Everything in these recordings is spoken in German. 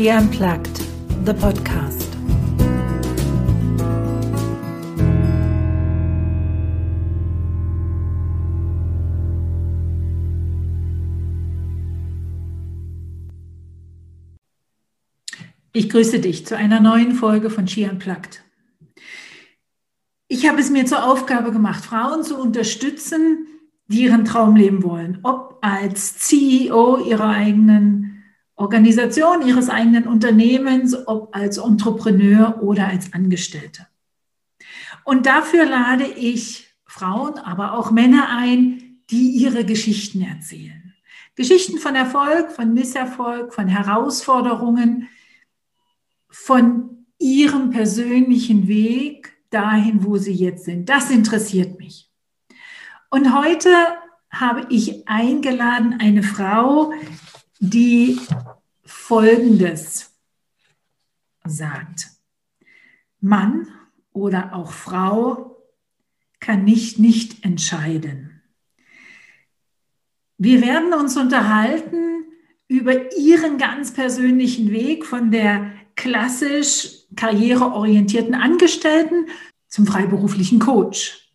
She Unplugged, the podcast. Ich grüße dich zu einer neuen Folge von She Unplugged. Ich habe es mir zur Aufgabe gemacht, Frauen zu unterstützen, die ihren Traum leben wollen, ob als CEO ihrer eigenen Organisation, ihres eigenen Unternehmens, ob als Entrepreneur oder als Angestellte. Und dafür lade ich Frauen, aber auch Männer ein, die ihre Geschichten erzählen. Geschichten von Erfolg, von Misserfolg, von Herausforderungen, von ihrem persönlichen Weg dahin, wo sie jetzt sind. Das interessiert mich. Und heute habe ich eingeladen eine Frau, die Folgendes sagt. Mann oder auch Frau kann nicht nicht entscheiden. Wir werden uns unterhalten über ihren ganz persönlichen Weg von der klassisch karriereorientierten Angestellten zum freiberuflichen Coach.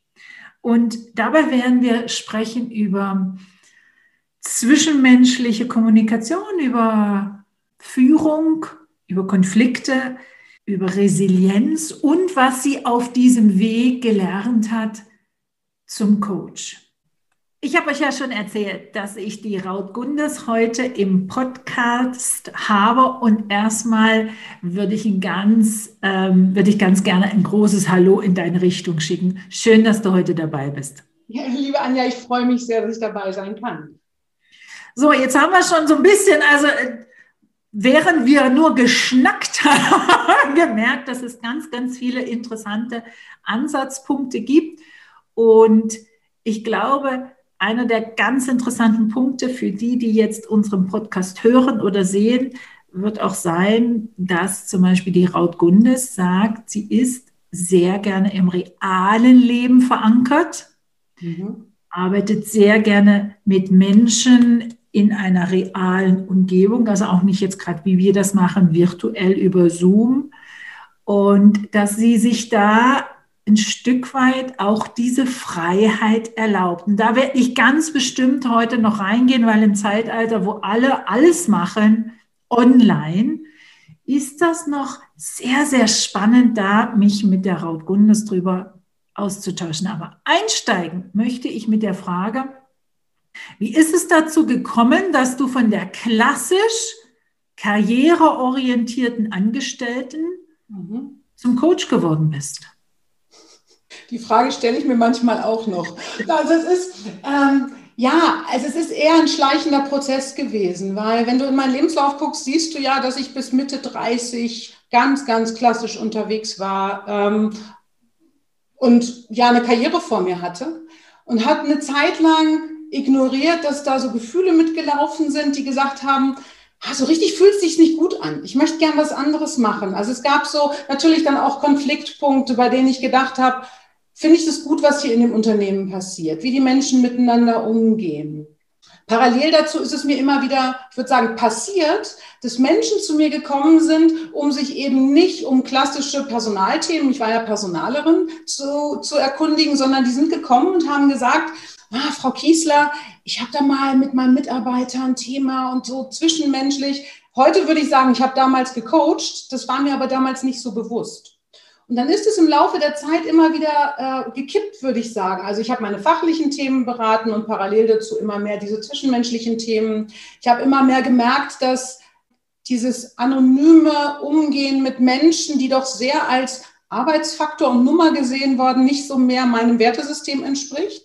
Und dabei werden wir sprechen über zwischenmenschliche Kommunikation, über Führung, über Konflikte, über Resilienz und was sie auf diesem Weg gelernt hat zum Coach. Ich habe euch ja schon erzählt, dass ich die Raut Gundes heute im Podcast habe und erstmal würde ich ein ganz, ähm, würde ich ganz gerne ein großes Hallo in deine Richtung schicken. Schön, dass du heute dabei bist. Ja, liebe Anja, ich freue mich sehr, dass ich dabei sein kann. So, jetzt haben wir schon so ein bisschen, also äh, während wir nur geschnackt haben, gemerkt, dass es ganz, ganz viele interessante Ansatzpunkte gibt und ich glaube, einer der ganz interessanten Punkte für die, die jetzt unseren Podcast hören oder sehen, wird auch sein, dass zum Beispiel die Raut Gundes sagt, sie ist sehr gerne im realen Leben verankert, mhm. arbeitet sehr gerne mit Menschen in einer realen Umgebung, also auch nicht jetzt gerade, wie wir das machen, virtuell über Zoom. Und dass sie sich da ein Stück weit auch diese Freiheit erlaubt. Und da werde ich ganz bestimmt heute noch reingehen, weil im Zeitalter, wo alle alles machen, online, ist das noch sehr, sehr spannend, da mich mit der Raut Gundes drüber auszutauschen. Aber einsteigen möchte ich mit der Frage, wie ist es dazu gekommen, dass du von der klassisch karriereorientierten Angestellten mhm. zum Coach geworden bist? Die Frage stelle ich mir manchmal auch noch. Also es ist, ähm, ja, also es ist eher ein schleichender Prozess gewesen, weil wenn du in meinen Lebenslauf guckst, siehst du ja, dass ich bis Mitte 30 ganz, ganz klassisch unterwegs war ähm, und ja eine Karriere vor mir hatte und hat eine Zeit lang ignoriert, dass da so Gefühle mitgelaufen sind, die gesagt haben, ah, so richtig fühlt es sich nicht gut an. Ich möchte gern was anderes machen. Also es gab so natürlich dann auch Konfliktpunkte, bei denen ich gedacht habe, finde ich das gut, was hier in dem Unternehmen passiert, wie die Menschen miteinander umgehen. Parallel dazu ist es mir immer wieder, ich würde sagen, passiert, dass Menschen zu mir gekommen sind, um sich eben nicht um klassische Personalthemen, ich war ja Personalerin, zu, zu erkundigen, sondern die sind gekommen und haben gesagt, ah, Frau Kiesler, ich habe da mal mit meinem Mitarbeiter ein Thema und so zwischenmenschlich. Heute würde ich sagen, ich habe damals gecoacht, das war mir aber damals nicht so bewusst. Und dann ist es im Laufe der Zeit immer wieder äh, gekippt, würde ich sagen. Also ich habe meine fachlichen Themen beraten und parallel dazu immer mehr diese zwischenmenschlichen Themen. Ich habe immer mehr gemerkt, dass dieses anonyme Umgehen mit Menschen, die doch sehr als Arbeitsfaktor und Nummer gesehen worden, nicht so mehr meinem Wertesystem entspricht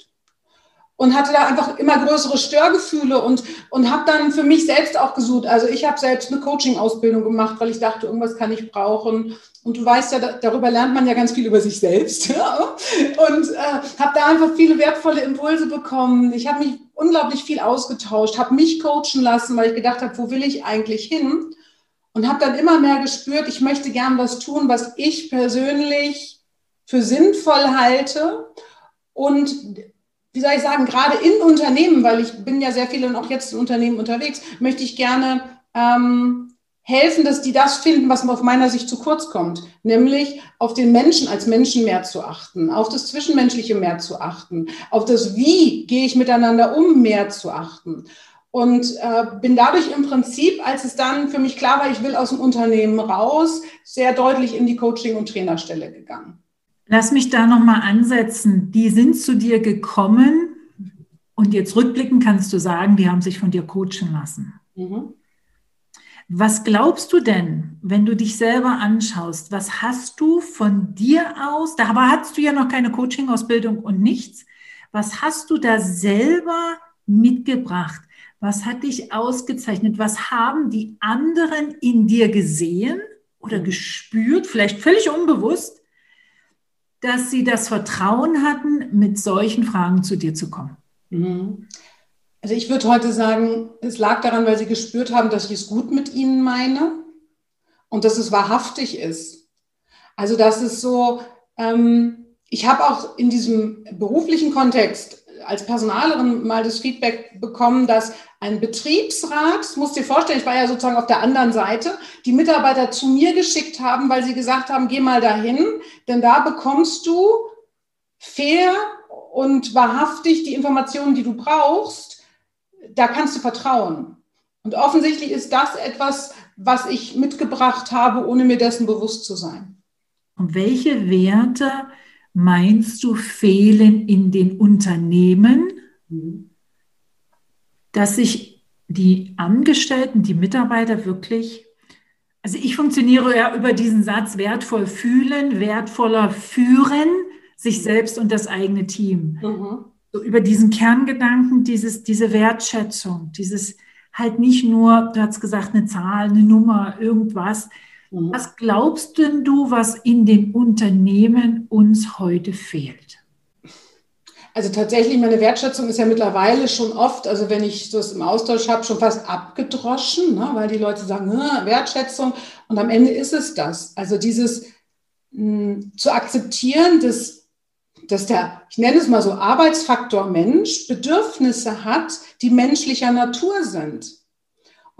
und hatte da einfach immer größere Störgefühle und, und habe dann für mich selbst auch gesucht. Also ich habe selbst eine Coaching-Ausbildung gemacht, weil ich dachte, irgendwas kann ich brauchen. Und du weißt ja, darüber lernt man ja ganz viel über sich selbst. und äh, habe da einfach viele wertvolle Impulse bekommen. Ich habe mich unglaublich viel ausgetauscht, habe mich coachen lassen, weil ich gedacht habe, wo will ich eigentlich hin? Und habe dann immer mehr gespürt, ich möchte gern was tun, was ich persönlich für sinnvoll halte und wie soll ich sagen, gerade in Unternehmen, weil ich bin ja sehr viel und auch jetzt in Unternehmen unterwegs, möchte ich gerne ähm, helfen, dass die das finden, was auf meiner Sicht zu kurz kommt, nämlich auf den Menschen als Menschen mehr zu achten, auf das Zwischenmenschliche mehr zu achten, auf das Wie gehe ich miteinander um mehr zu achten. Und äh, bin dadurch im Prinzip, als es dann für mich klar war, ich will aus dem Unternehmen raus, sehr deutlich in die Coaching- und Trainerstelle gegangen. Lass mich da nochmal ansetzen. Die sind zu dir gekommen und jetzt rückblickend kannst du sagen, die haben sich von dir coachen lassen. Mhm. Was glaubst du denn, wenn du dich selber anschaust? Was hast du von dir aus? Da hattest du ja noch keine Coaching-Ausbildung und nichts. Was hast du da selber mitgebracht? Was hat dich ausgezeichnet? Was haben die anderen in dir gesehen oder mhm. gespürt, vielleicht völlig unbewusst, dass sie das Vertrauen hatten, mit solchen Fragen zu dir zu kommen? Mhm. Also ich würde heute sagen, es lag daran, weil sie gespürt haben, dass ich es gut mit ihnen meine und dass es wahrhaftig ist. Also das ist so, ähm, ich habe auch in diesem beruflichen Kontext als Personalerin mal das Feedback bekommen, dass ein Betriebsrat, du dir vorstellen, ich war ja sozusagen auf der anderen Seite, die Mitarbeiter zu mir geschickt haben, weil sie gesagt haben, geh mal dahin, denn da bekommst du fair und wahrhaftig die Informationen, die du brauchst da kannst du vertrauen. Und offensichtlich ist das etwas, was ich mitgebracht habe, ohne mir dessen bewusst zu sein. Und welche Werte meinst du fehlen in den Unternehmen, mhm. dass sich die Angestellten, die Mitarbeiter wirklich, also ich funktioniere ja über diesen Satz wertvoll fühlen, wertvoller führen, sich selbst und das eigene Team. Mhm so über diesen Kerngedanken, dieses, diese Wertschätzung, dieses halt nicht nur, du hast gesagt, eine Zahl, eine Nummer, irgendwas. Mhm. Was glaubst denn du, was in den Unternehmen uns heute fehlt? Also tatsächlich, meine Wertschätzung ist ja mittlerweile schon oft, also wenn ich das im Austausch habe, schon fast abgedroschen, ne? weil die Leute sagen, Wertschätzung und am Ende ist es das. Also dieses mh, hm, zu akzeptieren, dass dass der, ich nenne es mal so, Arbeitsfaktor Mensch Bedürfnisse hat, die menschlicher Natur sind.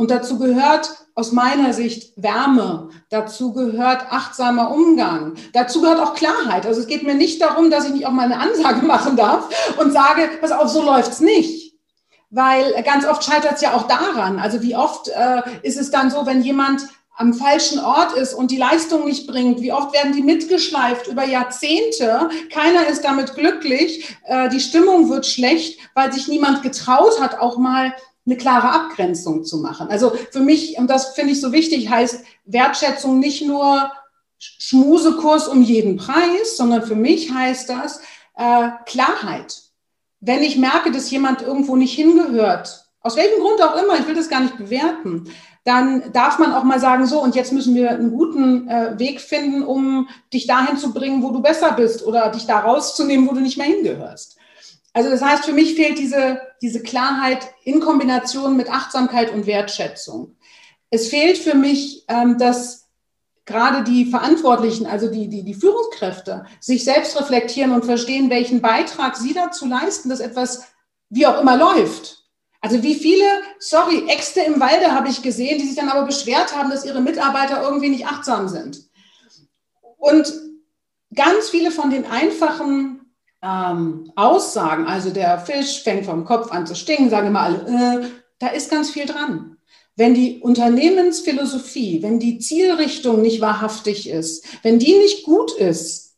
Und dazu gehört aus meiner Sicht Wärme, dazu gehört achtsamer Umgang, dazu gehört auch Klarheit. Also es geht mir nicht darum, dass ich nicht auch mal eine Ansage machen darf und sage, pass auf, so läuft's nicht. Weil ganz oft scheitert es ja auch daran. Also wie oft äh, ist es dann so, wenn jemand am falschen Ort ist und die Leistung nicht bringt. Wie oft werden die mitgeschleift über Jahrzehnte? Keiner ist damit glücklich. Äh, die Stimmung wird schlecht, weil sich niemand getraut hat, auch mal eine klare Abgrenzung zu machen. Also für mich, und das finde ich so wichtig, heißt Wertschätzung nicht nur Schmusekurs um jeden Preis, sondern für mich heißt das äh, Klarheit. Wenn ich merke, dass jemand irgendwo nicht hingehört, aus welchem Grund auch immer, ich will das gar nicht bewerten, dann darf man auch mal sagen, so, und jetzt müssen wir einen guten äh, Weg finden, um dich dahin zu bringen, wo du besser bist oder dich da rauszunehmen, wo du nicht mehr hingehörst. Also das heißt, für mich fehlt diese, diese Klarheit in Kombination mit Achtsamkeit und Wertschätzung. Es fehlt für mich, ähm, dass gerade die Verantwortlichen, also die, die, die Führungskräfte, sich selbst reflektieren und verstehen, welchen Beitrag sie dazu leisten, dass etwas wie auch immer läuft. Also wie viele, sorry, Äxte im Walde habe ich gesehen, die sich dann aber beschwert haben, dass ihre Mitarbeiter irgendwie nicht achtsam sind. Und ganz viele von den einfachen ähm, Aussagen, also der Fisch fängt vom Kopf an zu stinken, sagen immer alle, äh, da ist ganz viel dran. Wenn die Unternehmensphilosophie, wenn die Zielrichtung nicht wahrhaftig ist, wenn die nicht gut ist,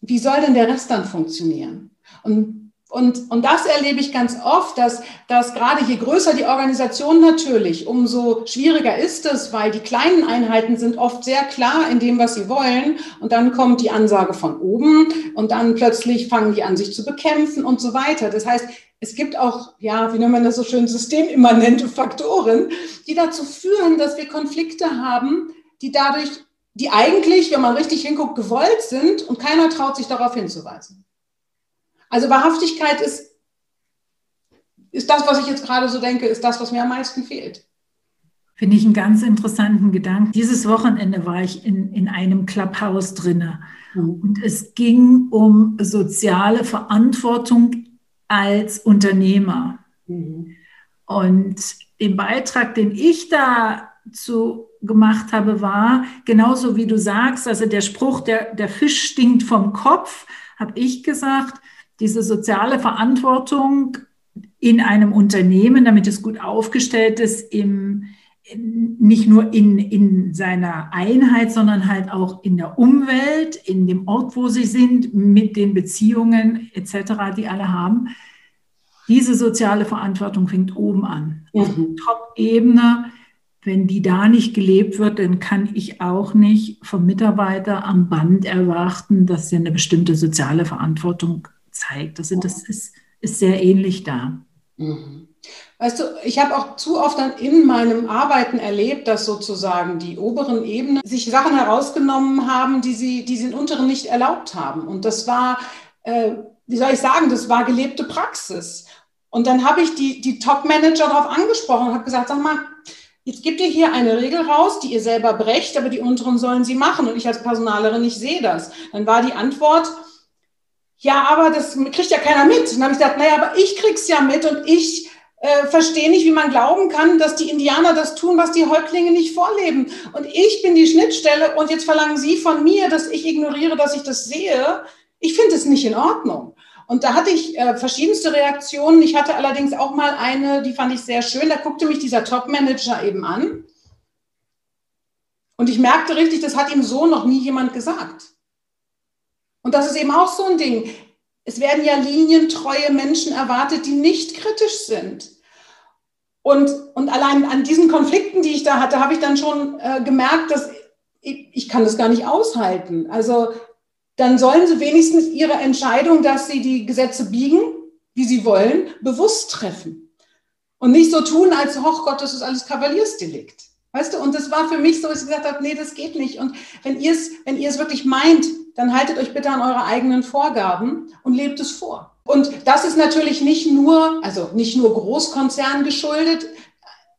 wie soll denn der Rest dann funktionieren? Und und, und das erlebe ich ganz oft, dass, dass gerade je größer die Organisation natürlich, umso schwieriger ist es, weil die kleinen Einheiten sind oft sehr klar in dem, was sie wollen. Und dann kommt die Ansage von oben und dann plötzlich fangen die an, sich zu bekämpfen und so weiter. Das heißt, es gibt auch, ja, wie nennt man das so schön, systemimmanente Faktoren, die dazu führen, dass wir Konflikte haben, die dadurch, die eigentlich, wenn man richtig hinguckt, gewollt sind und keiner traut sich darauf hinzuweisen. Also Wahrhaftigkeit ist, ist das, was ich jetzt gerade so denke, ist das, was mir am meisten fehlt. Finde ich einen ganz interessanten Gedanken. Dieses Wochenende war ich in, in einem Clubhouse drinne mhm. und es ging um soziale Verantwortung als Unternehmer. Mhm. Und den Beitrag, den ich da dazu gemacht habe, war genauso wie du sagst, also der Spruch, der, der Fisch stinkt vom Kopf, habe ich gesagt, diese soziale Verantwortung in einem Unternehmen, damit es gut aufgestellt ist, im, nicht nur in, in seiner Einheit, sondern halt auch in der Umwelt, in dem Ort, wo sie sind, mit den Beziehungen etc., die alle haben. Diese soziale Verantwortung fängt oben an. Mhm. Top-Ebene, wenn die da nicht gelebt wird, dann kann ich auch nicht vom Mitarbeiter am Band erwarten, dass er eine bestimmte soziale Verantwortung zeigt. Das, sind, das ist, ist sehr ähnlich da. Mhm. Weißt du, ich habe auch zu oft dann in meinem Arbeiten erlebt, dass sozusagen die oberen Ebenen sich Sachen herausgenommen haben, die sie, die sie den unteren nicht erlaubt haben. Und das war, äh, wie soll ich sagen, das war gelebte Praxis. Und dann habe ich die, die Top-Manager darauf angesprochen und habe gesagt, sag mal, jetzt gibt ihr hier eine Regel raus, die ihr selber brecht, aber die unteren sollen sie machen. Und ich als Personalerin, ich sehe das. Dann war die Antwort, ja, aber das kriegt ja keiner mit. Und dann habe ich gesagt, naja, aber ich krieg's ja mit und ich äh, verstehe nicht, wie man glauben kann, dass die Indianer das tun, was die Häuptlinge nicht vorleben. Und ich bin die Schnittstelle und jetzt verlangen Sie von mir, dass ich ignoriere, dass ich das sehe. Ich finde es nicht in Ordnung. Und da hatte ich äh, verschiedenste Reaktionen. Ich hatte allerdings auch mal eine, die fand ich sehr schön. Da guckte mich dieser Top-Manager eben an. Und ich merkte richtig, das hat ihm so noch nie jemand gesagt. Und das ist eben auch so ein Ding. Es werden ja linientreue Menschen erwartet, die nicht kritisch sind. Und, und allein an diesen Konflikten, die ich da hatte, habe ich dann schon äh, gemerkt, dass ich, ich kann das gar nicht aushalten. Also dann sollen sie wenigstens ihre Entscheidung, dass sie die Gesetze biegen, wie sie wollen, bewusst treffen. Und nicht so tun, als, oh Gott, das ist alles Kavaliersdelikt. Weißt du, und das war für mich so, dass ich gesagt habe, nee, das geht nicht. Und wenn ihr es, wenn ihr es wirklich meint, dann haltet euch bitte an eure eigenen Vorgaben und lebt es vor. Und das ist natürlich nicht nur, also nicht nur Großkonzernen geschuldet.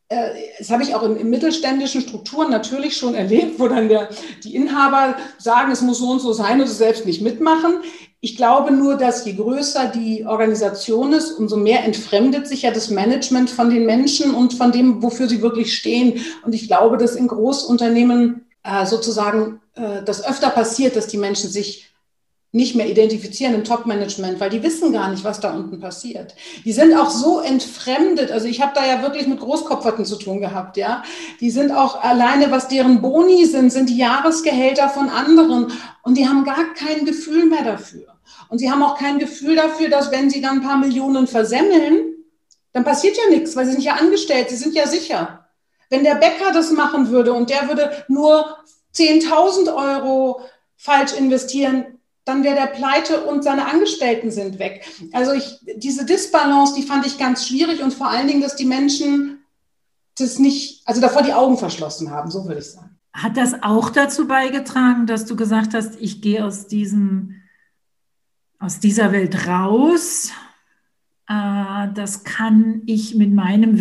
Äh, das habe ich auch in, mittelständischen Strukturen natürlich schon erlebt, wo dann der, die Inhaber sagen, es muss so und so sein und sie selbst nicht mitmachen. Ich glaube nur, dass je größer die Organisation ist, umso mehr entfremdet sich ja das Management von den Menschen und von dem, wofür sie wirklich stehen. Und ich glaube, dass in Großunternehmen äh, sozusagen äh, das öfter passiert, dass die Menschen sich nicht mehr identifizieren im Top-Management, weil die wissen gar nicht, was da unten passiert. Die sind auch so entfremdet. Also ich habe da ja wirklich mit Großkopferten zu tun gehabt, ja. Die sind auch alleine, was deren Boni sind, sind die Jahresgehälter von anderen und die haben gar kein Gefühl mehr dafür. Und sie haben auch kein Gefühl dafür, dass wenn sie dann ein paar Millionen versemmeln, dann passiert ja nichts, weil sie sind ja angestellt, sie sind ja sicher. Wenn der Bäcker das machen würde und der würde nur 10.000 Euro falsch investieren, dann wäre der pleite und seine Angestellten sind weg. Also ich, diese Disbalance, die fand ich ganz schwierig und vor allen Dingen, dass die Menschen das nicht, also davor die Augen verschlossen haben, so würde ich sagen. Hat das auch dazu beigetragen, dass du gesagt hast, ich gehe aus diesem, aus dieser Welt raus? Äh, das kann ich mit meinem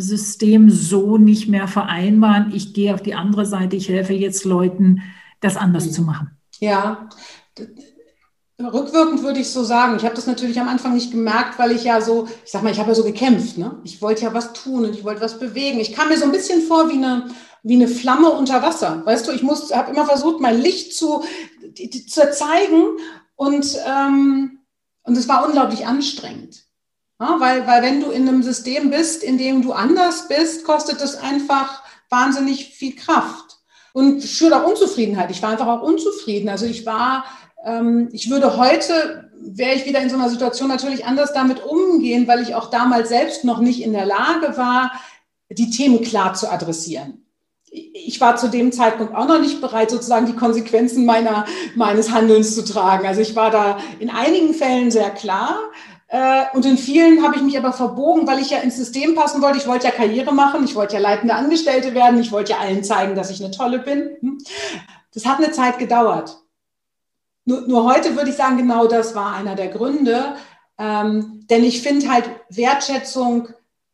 Wertesystem so nicht mehr vereinbaren. Ich gehe auf die andere Seite, ich helfe jetzt Leuten, das anders mhm. zu machen. Ja, rückwirkend würde ich so sagen. Ich habe das natürlich am Anfang nicht gemerkt, weil ich ja so, ich sag mal, ich habe ja so gekämpft. Ne? Ich wollte ja was tun und ich wollte was bewegen. Ich kam mir so ein bisschen vor wie eine, wie eine Flamme unter Wasser. Weißt du, ich habe immer versucht, mein Licht zu, zu zeigen und, ähm, und es war unglaublich anstrengend. Ja, weil, weil wenn du in einem System bist, in dem du anders bist, kostet es einfach wahnsinnig viel Kraft und schürt auch Unzufriedenheit. Ich war einfach auch unzufrieden. Also ich war, ähm, ich würde heute, wäre ich wieder in so einer Situation natürlich anders damit umgehen, weil ich auch damals selbst noch nicht in der Lage war, die Themen klar zu adressieren. Ich war zu dem Zeitpunkt auch noch nicht bereit, sozusagen die Konsequenzen meiner, meines Handelns zu tragen. Also ich war da in einigen Fällen sehr klar, und in vielen habe ich mich aber verbogen, weil ich ja ins System passen wollte. Ich wollte ja Karriere machen, ich wollte ja leitende Angestellte werden, ich wollte ja allen zeigen, dass ich eine tolle bin. Hm? Das hat eine Zeit gedauert. Nur, nur heute würde ich sagen, genau das war einer der Gründe. Ähm, denn ich finde halt, Wertschätzung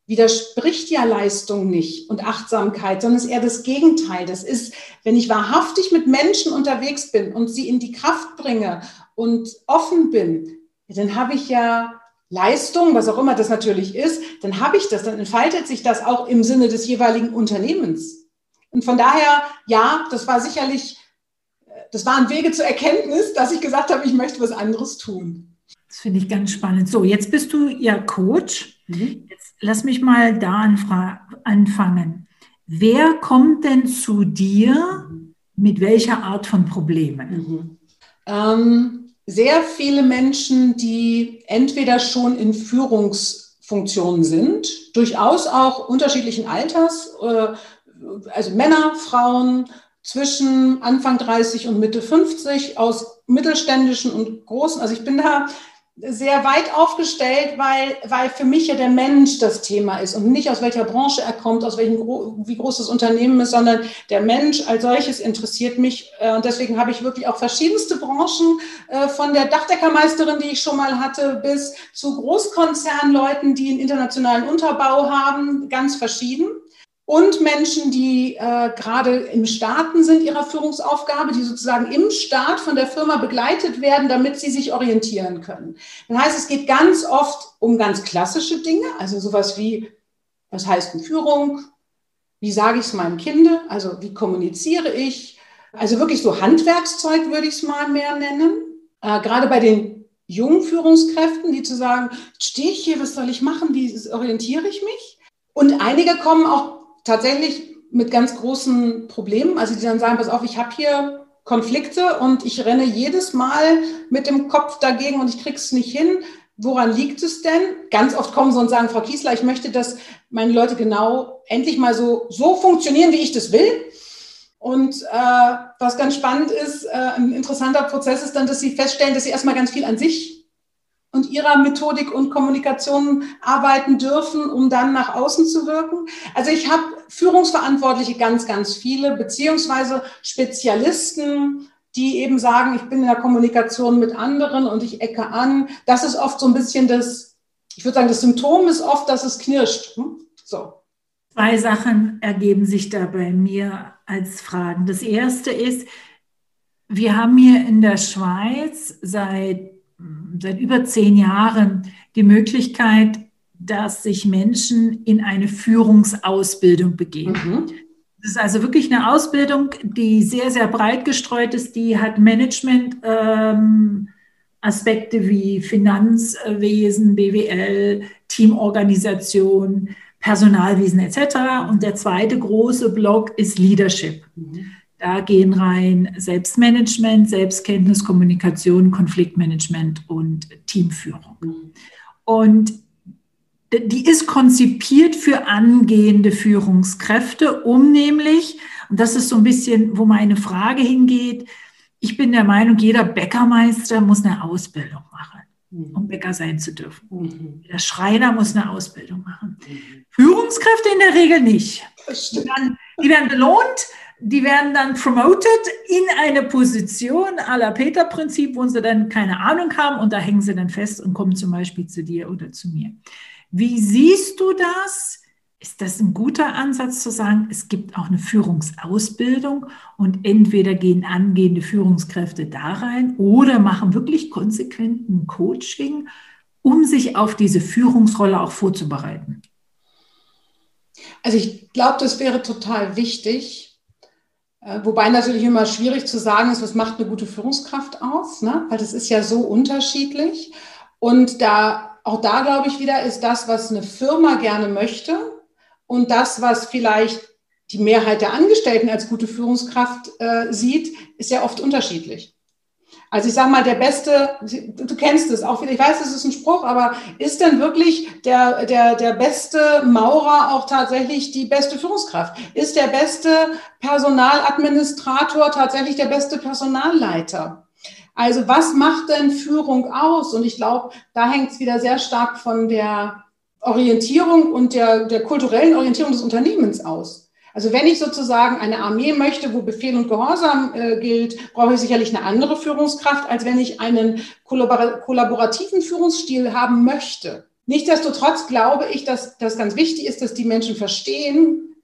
widerspricht ja Leistung nicht und Achtsamkeit, sondern ist eher das Gegenteil. Das ist, wenn ich wahrhaftig mit Menschen unterwegs bin und sie in die Kraft bringe und offen bin, dann habe ich ja Leistung, was auch immer das natürlich ist, dann habe ich das, dann entfaltet sich das auch im Sinne des jeweiligen Unternehmens. Und von daher, ja, das war sicherlich, das waren Wege zur Erkenntnis, dass ich gesagt habe, ich möchte was anderes tun. Das finde ich ganz spannend. So, jetzt bist du ja Coach. Mhm. Jetzt lass mich mal da anfangen. Wer kommt denn zu dir mit welcher Art von Problemen? Mhm. Ähm, sehr viele Menschen, die entweder schon in Führungsfunktionen sind, durchaus auch unterschiedlichen Alters, äh, also Männer, Frauen zwischen Anfang 30 und Mitte 50 aus mittelständischen und großen. Also ich bin da sehr weit aufgestellt, weil, weil für mich ja der Mensch das Thema ist und nicht aus welcher Branche er kommt, aus welchem, wie groß das Unternehmen ist, sondern der Mensch als solches interessiert mich. Äh, und deswegen habe ich wirklich auch verschiedenste Branchen, äh, von der Dachdeckermeisterin, die ich schon mal hatte, bis zu Großkonzernleuten, die einen internationalen Unterbau haben, ganz verschieden und Menschen, die äh, gerade im Starten sind ihrer Führungsaufgabe, die sozusagen im Start von der Firma begleitet werden, damit sie sich orientieren können. Das heißt, es geht ganz oft um ganz klassische Dinge, also sowas wie, was heißt denn Führung? Wie sage ich es meinem Kind? Also wie kommuniziere ich? Also wirklich so Handwerkszeug würde ich es mal mehr nennen. Äh, gerade bei den jungen Führungskräften, die zu sagen, stehe ich hier, was soll ich machen, wie orientiere ich mich? Und einige kommen auch tatsächlich mit ganz großen Problemen. Also die dann sagen, pass auf, ich habe hier Konflikte und ich renne jedes Mal mit dem Kopf dagegen und ich krieg's nicht hin. Woran liegt es denn? Ganz oft kommen sie und sagen, Frau Kiesler, ich möchte, dass meine Leute genau endlich mal so, so funktionieren, wie ich das will. Und äh, was ganz spannend ist, äh, ein interessanter Prozess ist dann, dass sie feststellen, dass sie erstmal ganz viel an sich und ihrer Methodik und Kommunikation arbeiten dürfen, um dann nach außen zu wirken. Also ich habe Führungsverantwortliche ganz, ganz viele, beziehungsweise Spezialisten, die eben sagen, ich bin in der Kommunikation mit anderen und ich ecke an. Das ist oft so ein bisschen das, ich würde sagen, das Symptom ist oft, dass es knirscht. Hm? So. Zwei Sachen ergeben sich da bei mir als Fragen. Das erste ist, wir haben hier in der Schweiz seit seit über zehn Jahren die Möglichkeit, dass sich Menschen in eine Führungsausbildung begeben. Mhm. Das ist also wirklich eine Ausbildung, die sehr, sehr breit gestreut ist. Die hat Management. Ähm, Aspekte wie Finanzwesen, BWL, Teamorganisation, Personalwesen etc. Und der zweite große Block ist Leadership. Mhm. Da gehen rein Selbstmanagement, Selbstkenntnis, Kommunikation, Konfliktmanagement und Teamführung. Und die ist konzipiert für angehende Führungskräfte, um nämlich, und das ist so ein bisschen, wo meine Frage hingeht, ich bin der Meinung, jeder Bäckermeister muss eine Ausbildung machen, um Bäcker sein zu dürfen. Mhm. Der Schreiner muss eine Ausbildung machen. Mhm. Führungskräfte in der Regel nicht. Die werden, die werden belohnt, die werden dann promoted in eine Position la Peter-Prinzip, wo sie dann keine Ahnung haben und da hängen sie dann fest und kommen zum Beispiel zu dir oder zu mir. Wie siehst du das? Ist das ein guter Ansatz zu sagen, es gibt auch eine Führungsausbildung und entweder gehen angehende Führungskräfte da rein oder machen wirklich konsequent ein Coaching, um sich auf diese Führungsrolle auch vorzubereiten? Also ich glaube, das wäre total wichtig, wobei natürlich immer schwierig zu sagen ist, was macht eine gute Führungskraft aus, ne? weil das ist ja so unterschiedlich. Und da, auch da glaube ich wieder, ist das, was eine Firma gerne möchte und das, was vielleicht die Mehrheit der Angestellten als gute Führungskraft äh, sieht, ist ja oft unterschiedlich. Also ich sage mal, der beste, du kennst es auch ich weiß, das ist ein Spruch, aber ist denn wirklich der, der, der beste Maurer auch tatsächlich die beste Führungskraft? Ist der beste Personaladministrator tatsächlich der beste Personalleiter? Also was macht denn Führung aus? Und ich glaube, da hängt es wieder sehr stark von der Orientierung und der, der kulturellen Orientierung des Unternehmens aus. Also wenn ich sozusagen eine Armee möchte, wo Befehl und Gehorsam äh, gilt, brauche ich sicherlich eine andere Führungskraft, als wenn ich einen kollaborativen Führungsstil haben möchte. Nichtsdestotrotz glaube ich, dass das ganz wichtig ist, dass die Menschen verstehen,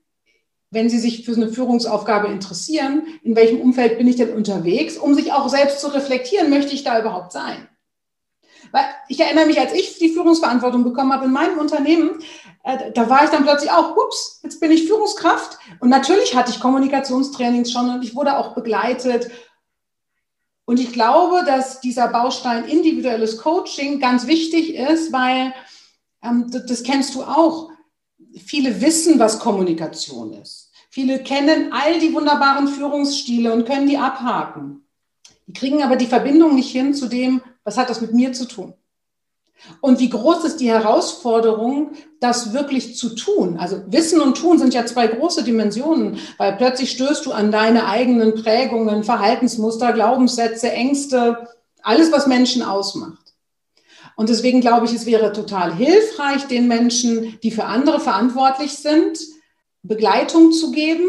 wenn sie sich für eine Führungsaufgabe interessieren, in welchem Umfeld bin ich denn unterwegs, um sich auch selbst zu reflektieren, möchte ich da überhaupt sein? Weil ich erinnere mich, als ich die Führungsverantwortung bekommen habe in meinem Unternehmen, da war ich dann plötzlich auch, ups, jetzt bin ich Führungskraft. Und natürlich hatte ich Kommunikationstrainings schon und ich wurde auch begleitet. Und ich glaube, dass dieser Baustein individuelles Coaching ganz wichtig ist, weil ähm, das, das kennst du auch. Viele wissen, was Kommunikation ist. Viele kennen all die wunderbaren Führungsstile und können die abhaken. Die kriegen aber die Verbindung nicht hin zu dem, was hat das mit mir zu tun. Und wie groß ist die Herausforderung, das wirklich zu tun? Also Wissen und Tun sind ja zwei große Dimensionen, weil plötzlich stößt du an deine eigenen Prägungen, Verhaltensmuster, Glaubenssätze, Ängste, alles, was Menschen ausmacht. Und deswegen glaube ich, es wäre total hilfreich, den Menschen, die für andere verantwortlich sind, Begleitung zu geben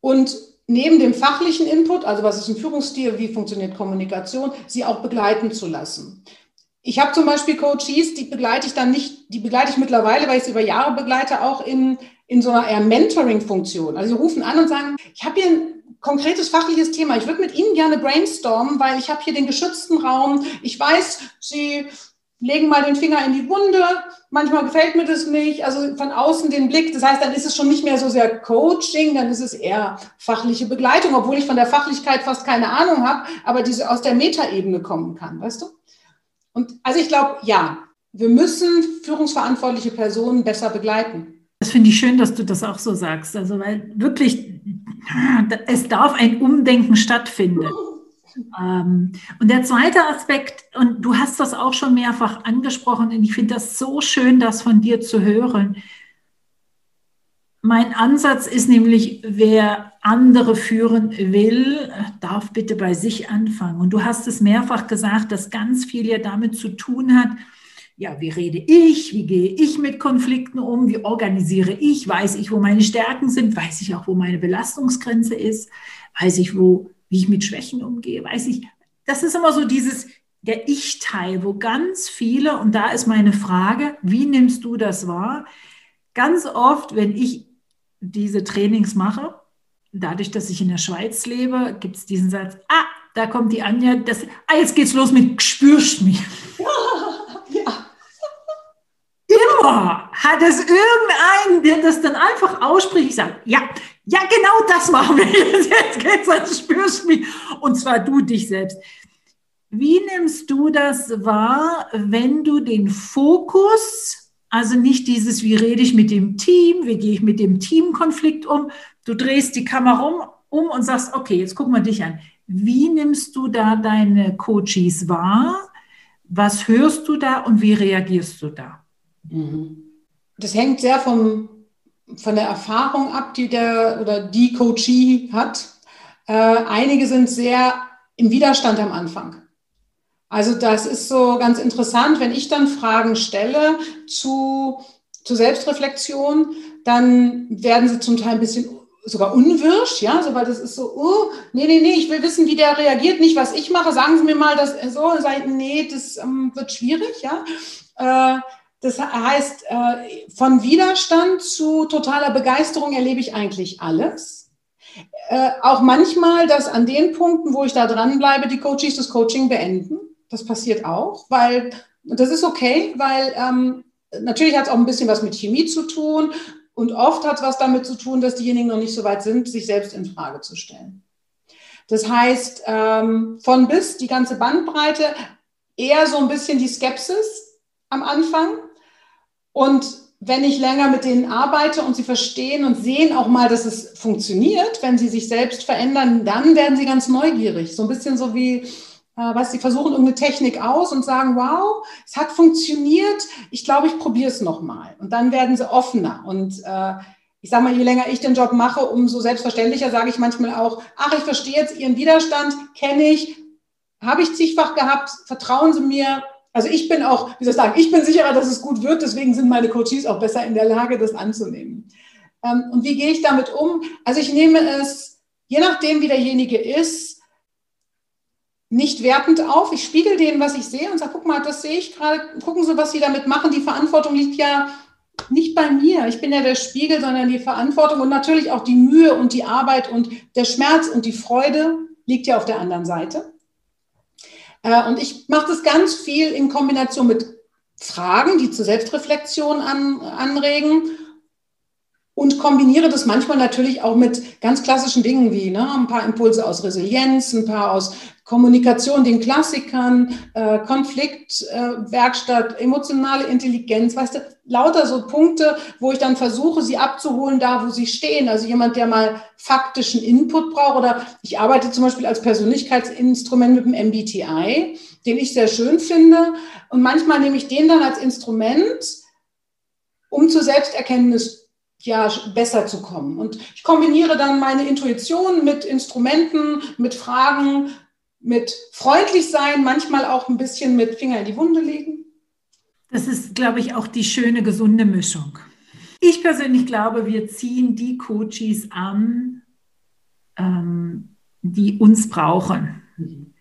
und neben dem fachlichen Input, also was ist ein Führungsstil, wie funktioniert Kommunikation, sie auch begleiten zu lassen. Ich habe zum Beispiel Coaches, die begleite ich dann nicht, die begleite ich mittlerweile, weil ich es über Jahre begleite, auch in, in so einer eher Mentoring-Funktion. Also sie rufen an und sagen, ich habe hier ein konkretes fachliches Thema. Ich würde mit Ihnen gerne brainstormen, weil ich habe hier den geschützten Raum. Ich weiß, Sie legen mal den Finger in die Wunde. Manchmal gefällt mir das nicht. Also von außen den Blick. Das heißt, dann ist es schon nicht mehr so sehr Coaching, dann ist es eher fachliche Begleitung, obwohl ich von der Fachlichkeit fast keine Ahnung habe, aber diese aus der Metaebene kommen kann, weißt du? Und also ich glaube, ja, wir müssen führungsverantwortliche Personen besser begleiten. Das finde ich schön, dass du das auch so sagst. Also, weil wirklich, es darf ein Umdenken stattfinden. Ähm, und der zweite Aspekt, und du hast das auch schon mehrfach angesprochen, und ich finde das so schön, das von dir zu hören. Mein Ansatz ist nämlich, wer andere führen will, darf bitte bei sich anfangen. Und du hast es mehrfach gesagt, dass ganz viel ja damit zu tun hat, ja, wie rede ich, wie gehe ich mit Konflikten um, wie organisiere ich, weiß ich, wo meine Stärken sind, weiß ich auch, wo meine Belastungsgrenze ist, weiß ich, wo wie ich mit Schwächen umgehe, weiß ich. Das ist immer so dieses, der Ich-Teil, wo ganz viele, und da ist meine Frage, wie nimmst du das wahr? Ganz oft, wenn ich diese Trainings mache, dadurch, dass ich in der Schweiz lebe, gibt es diesen Satz, ah, da kommt die Anja, das, ah, jetzt geht's los mit spürst mich. Ja, ja. Immer hat es irgendeinen, der das dann einfach ausspricht. Ich sage, ja, ja, genau das machen wir jetzt. Jetzt geht's an spürst mich. Und zwar du dich selbst. Wie nimmst du das wahr, wenn du den Fokus, also nicht dieses, wie rede ich mit dem Team, wie gehe ich mit dem Teamkonflikt um, du drehst die Kamera um, um und sagst, okay, jetzt guck mal dich an. Wie nimmst du da deine Coaches wahr? Was hörst du da und wie reagierst du da? Mhm. Das hängt sehr vom von der Erfahrung ab, die der oder die Coachie hat. Äh, einige sind sehr im Widerstand am Anfang. Also das ist so ganz interessant, wenn ich dann Fragen stelle zu, zu Selbstreflexion, dann werden sie zum Teil ein bisschen sogar unwirsch, ja, so, weil das ist so, oh, nee, nee, nee, ich will wissen, wie der reagiert, nicht was ich mache, sagen Sie mir mal das so, sagen, nee, das ähm, wird schwierig, ja. Äh, das heißt, äh, von Widerstand zu totaler Begeisterung erlebe ich eigentlich alles. Äh, auch manchmal, dass an den Punkten, wo ich da dranbleibe, die Coaches das Coaching beenden. Das passiert auch, weil das ist okay, weil ähm, natürlich hat es auch ein bisschen was mit Chemie zu tun und oft hat es was damit zu tun, dass diejenigen noch nicht so weit sind, sich selbst in Frage zu stellen. Das heißt, ähm, von bis die ganze Bandbreite, eher so ein bisschen die Skepsis am Anfang, und wenn ich länger mit denen arbeite und sie verstehen und sehen auch mal, dass es funktioniert, wenn sie sich selbst verändern, dann werden sie ganz neugierig. So ein bisschen so wie, äh, was sie versuchen irgendeine Technik aus und sagen, wow, es hat funktioniert, ich glaube, ich probiere es nochmal. Und dann werden sie offener. Und äh, ich sage mal, je länger ich den Job mache, umso selbstverständlicher sage ich manchmal auch, ach, ich verstehe jetzt Ihren Widerstand, kenne ich, habe ich zigfach gehabt, vertrauen Sie mir, also ich bin auch, wie soll ich sagen, ich bin sicherer, dass es gut wird, deswegen sind meine Coaches auch besser in der Lage, das anzunehmen. Ähm, und wie gehe ich damit um? Also ich nehme es, je nachdem, wie derjenige ist, nicht wertend auf. Ich spiegel denen, was ich sehe und sage, guck mal, das sehe ich gerade, gucken Sie, was Sie damit machen. Die Verantwortung liegt ja nicht bei mir. Ich bin ja der Spiegel, sondern die Verantwortung und natürlich auch die Mühe und die Arbeit und der Schmerz und die Freude liegt ja auf der anderen Seite. Äh, und ich mache das ganz viel in Kombination mit Fragen, die zur Selbstreflexion an, anregen. Und kombiniere das manchmal natürlich auch mit ganz klassischen Dingen wie ne, ein paar Impulse aus Resilienz, ein paar aus Kommunikation, den Klassikern, äh, Konfliktwerkstatt, äh, emotionale Intelligenz, weißt du, lauter so Punkte, wo ich dann versuche, sie abzuholen, da wo sie stehen. Also jemand, der mal faktischen Input braucht oder ich arbeite zum Beispiel als Persönlichkeitsinstrument mit dem MBTI, den ich sehr schön finde. Und manchmal nehme ich den dann als Instrument, um zur Selbsterkenntnis ja, besser zu kommen. Und ich kombiniere dann meine Intuition mit Instrumenten, mit Fragen, mit freundlich sein, manchmal auch ein bisschen mit Finger in die Wunde legen. Das ist, glaube ich, auch die schöne, gesunde Mischung. Ich persönlich glaube, wir ziehen die Coaches an, ähm, die uns brauchen. Mhm.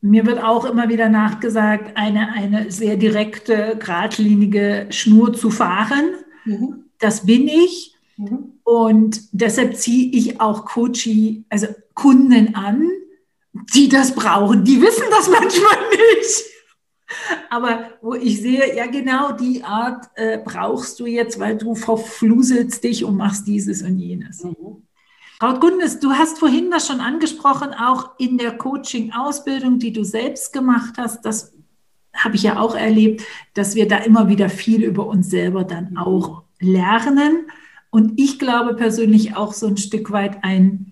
Mir wird auch immer wieder nachgesagt, eine, eine sehr direkte, geradlinige Schnur zu fahren. Mhm. Das bin ich. Mhm. Und deshalb ziehe ich auch Coachie, also Kunden an, die das brauchen. Die wissen das manchmal nicht. Aber wo ich sehe, ja genau die Art äh, brauchst du jetzt, weil du verfluselst dich und machst dieses und jenes. Mhm. Frau Gundes, du hast vorhin das schon angesprochen, auch in der Coaching-Ausbildung, die du selbst gemacht hast, das habe ich ja auch erlebt, dass wir da immer wieder viel über uns selber dann mhm. auch lernen. Und ich glaube persönlich auch so ein Stück weit ein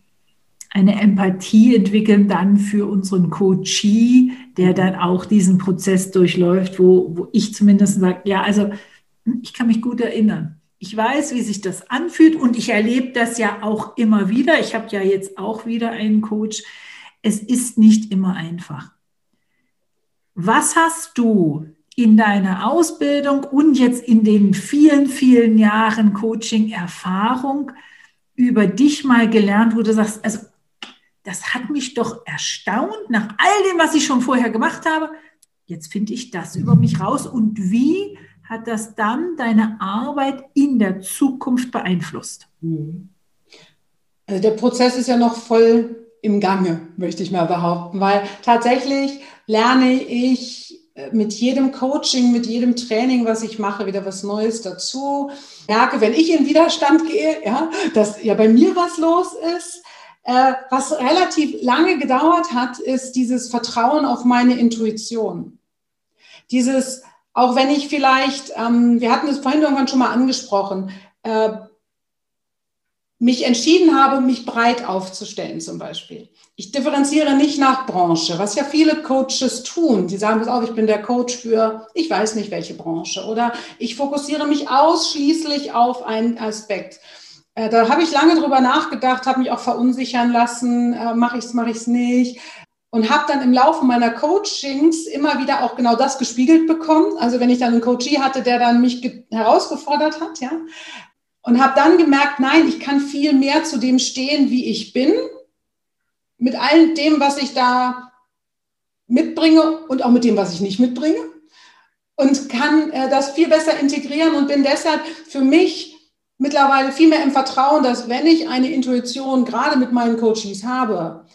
eine Empathie entwickeln dann für unseren Coachee, der dann auch diesen Prozess durchläuft, wo, wo ich zumindest sage, ja, also hm, ich kann mich gut erinnern. Ich weiß, wie sich das anfühlt und ich erlebe das ja auch immer wieder. Ich habe ja jetzt auch wieder einen Coach. Es ist nicht immer einfach. Was hast du in deiner Ausbildung und jetzt in den vielen, vielen Jahren Coaching-Erfahrung über dich mal gelernt, wo du sagst, also das hat mich doch erstaunt nach all dem, was ich schon vorher gemacht habe. Jetzt finde ich das über mich raus. Und wie hat das dann deine Arbeit in der Zukunft beeinflusst? Also der Prozess ist ja noch voll im Gange, möchte ich mal behaupten, weil tatsächlich lerne ich äh, mit jedem Coaching, mit jedem Training, was ich mache, wieder was Neues dazu. Merke, wenn ich in Widerstand gehe, ja, dass ja bei mir was los ist. Äh, was relativ lange gedauert hat, ist dieses Vertrauen auf meine Intuition. Dieses, auch wenn ich vielleicht, ähm, wir hatten es vorhin irgendwann schon mal angesprochen, äh, mich entschieden habe, mich breit aufzustellen zum Beispiel. Ich differenziere nicht nach Branche, was ja viele Coaches tun. Die sagen, auch, ich bin der Coach für, ich weiß nicht welche Branche oder ich fokussiere mich ausschließlich auf einen Aspekt. Äh, da habe ich lange drüber nachgedacht, habe mich auch verunsichern lassen, äh, mache ich es, mache ich es nicht. Und habe dann im Laufe meiner Coachings immer wieder auch genau das gespiegelt bekommen. Also wenn ich dann einen Coachie hatte, der dann mich herausgefordert hat, ja. Und habe dann gemerkt, nein, ich kann viel mehr zu dem stehen, wie ich bin, mit all dem, was ich da mitbringe und auch mit dem, was ich nicht mitbringe. Und kann äh, das viel besser integrieren und bin deshalb für mich mittlerweile viel mehr im Vertrauen, dass wenn ich eine Intuition gerade mit meinen Coaches habe,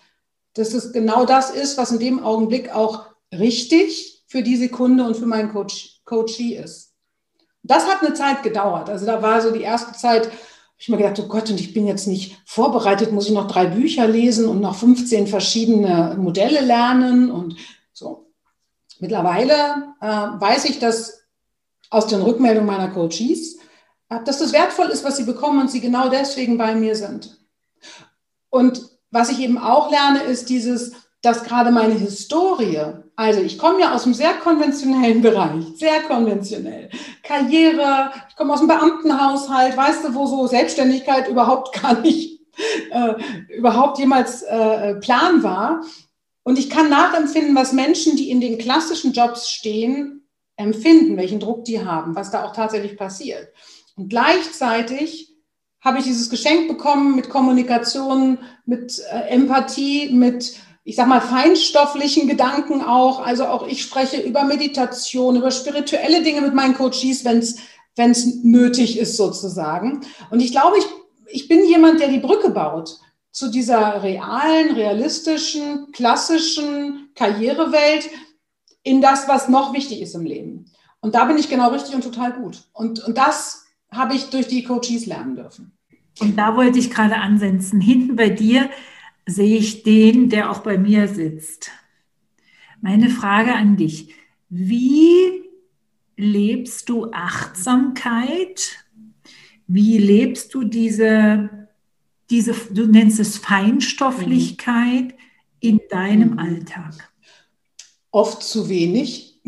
dass es genau das ist, was in dem Augenblick auch richtig für die Sekunde und für meinen Coach, Coachee ist. Das hat eine Zeit gedauert. Also da war so die erste Zeit, ich mir gedacht, oh Gott, und ich bin jetzt nicht vorbereitet, muss ich noch drei Bücher lesen und noch 15 verschiedene Modelle lernen und so. Mittlerweile äh, weiß ich das aus den Rückmeldungen meiner Coaches, dass das wertvoll ist, was sie bekommen und sie genau deswegen bei mir sind. Und was ich eben auch lerne, ist dieses, dass gerade meine Historie, also ich komme ja aus einem sehr konventionellen Bereich, sehr konventionell. Karriere, ich komme aus einem Beamtenhaushalt, weißt du, wo so Selbstständigkeit überhaupt gar nicht, äh, überhaupt jemals äh, Plan war. Und ich kann nachempfinden, was Menschen, die in den klassischen Jobs stehen, empfinden, welchen Druck die haben, was da auch tatsächlich passiert. Und gleichzeitig habe ich dieses Geschenk bekommen mit Kommunikation, mit äh, Empathie, mit, ich sag mal, feinstofflichen Gedanken auch. Also auch ich spreche über Meditation, über spirituelle Dinge mit meinen Coaches, wenn es nötig ist sozusagen. Und ich glaube, ich, ich bin jemand, der die Brücke baut zu dieser realen, realistischen, klassischen Karrierewelt in das, was noch wichtig ist im Leben. Und da bin ich genau richtig und total gut. Und, und das habe ich durch die Coaches lernen dürfen. Und da wollte ich gerade ansetzen. Hinten bei dir sehe ich den, der auch bei mir sitzt. Meine Frage an dich. Wie lebst du Achtsamkeit? Wie lebst du diese, diese du nennst es Feinstofflichkeit mhm. in deinem. Alltag? Oft zu wenig.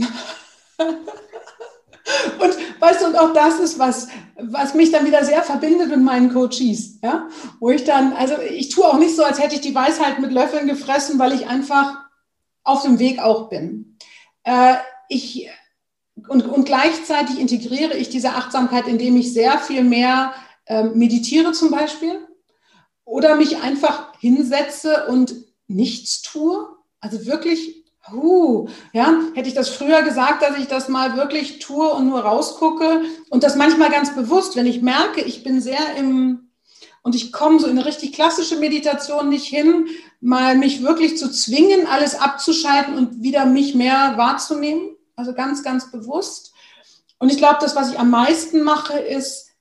Und weißt du, und auch das ist was, was mich dann wieder sehr verbindet mit meinen Coaches, ja, wo ich dann, also ich tue auch nicht so, als hätte ich die Weisheit mit Löffeln gefressen, weil ich einfach auf dem Weg auch bin. Äh, ich und, und gleichzeitig integriere ich diese Achtsamkeit, indem ich sehr viel mehr äh, meditiere zum Beispiel oder mich einfach hinsetze und nichts tue. Also wirklich Uh, ja, hätte ich das früher gesagt, dass ich das mal wirklich tue und nur rausgucke und das manchmal ganz bewusst, wenn ich merke, ich bin sehr im und ich komme so in eine richtig klassische Meditation nicht hin, mal mich wirklich zu zwingen, alles abzuschalten und wieder mich mehr wahrzunehmen, also ganz, ganz bewusst. Und ich glaube, das, was ich am meisten mache, ist,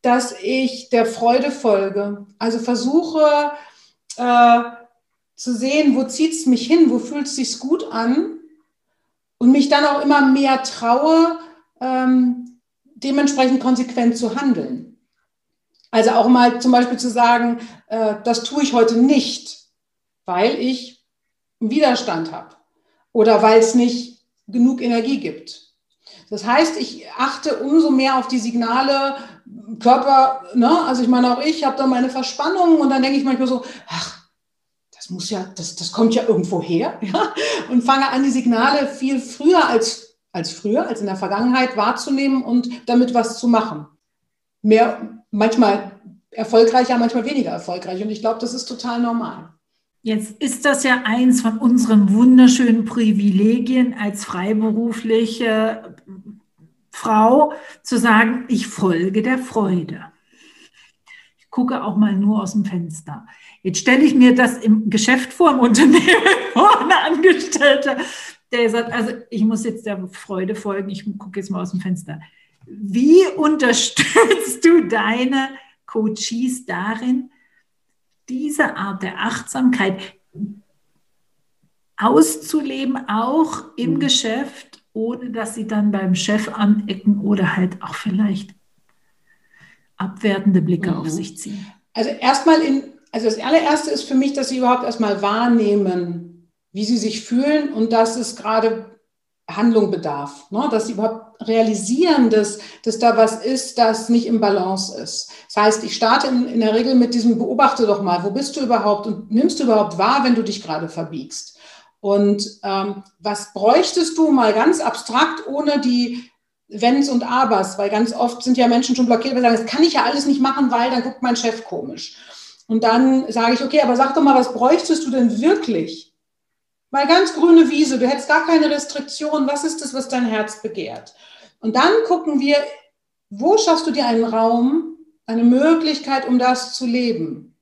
dass ich der Freude folge. Also versuche, äh, zu sehen, wo zieht es mich hin, wo fühlt es sich gut an und mich dann auch immer mehr traue, ähm, dementsprechend konsequent zu handeln. Also auch mal zum Beispiel zu sagen, äh, das tue ich heute nicht, weil ich einen Widerstand habe oder weil es nicht genug Energie gibt. Das heißt, ich achte umso mehr auf die Signale Körper, ne? also ich meine auch ich habe da meine Verspannungen und dann denke ich manchmal so, ach, das muss ja, das, das kommt ja irgendwo her, ja, und fange an, die Signale viel früher als, als früher, als in der Vergangenheit wahrzunehmen und damit was zu machen. Mehr, manchmal erfolgreicher, manchmal weniger erfolgreich. Und ich glaube, das ist total normal. Jetzt ist das ja eins von unseren wunderschönen Privilegien als freiberufliche Frau, zu sagen, ich folge der Freude. Ich gucke auch mal nur aus dem Fenster. Jetzt stelle ich mir das im Geschäft vor, im Unternehmen vor, eine Angestellte, der sagt, also ich muss jetzt der Freude folgen, ich gucke jetzt mal aus dem Fenster. Wie unterstützt du deine Coaches darin, diese Art der Achtsamkeit auszuleben, auch im mhm. Geschäft, ohne dass sie dann beim Chef anecken oder halt auch vielleicht abwertende Blicke mhm. auf sich ziehen? Also erstmal in also das allererste ist für mich, dass sie überhaupt erstmal wahrnehmen, wie sie sich fühlen und dass es gerade Handlung bedarf, ne? dass sie überhaupt realisieren, dass, dass da was ist, das nicht im Balance ist. Das heißt, ich starte in, in der Regel mit diesem Beobachte doch mal, wo bist du überhaupt und nimmst du überhaupt wahr, wenn du dich gerade verbiegst? Und ähm, was bräuchtest du mal ganz abstrakt, ohne die Wenns und Abers, weil ganz oft sind ja Menschen schon blockiert, weil sie sagen, das kann ich ja alles nicht machen, weil dann guckt mein Chef komisch. Und dann sage ich, okay, aber sag doch mal, was bräuchtest du denn wirklich? Mal ganz grüne Wiese, du hättest gar keine Restriktion. Was ist das, was dein Herz begehrt? Und dann gucken wir, wo schaffst du dir einen Raum, eine Möglichkeit, um das zu leben?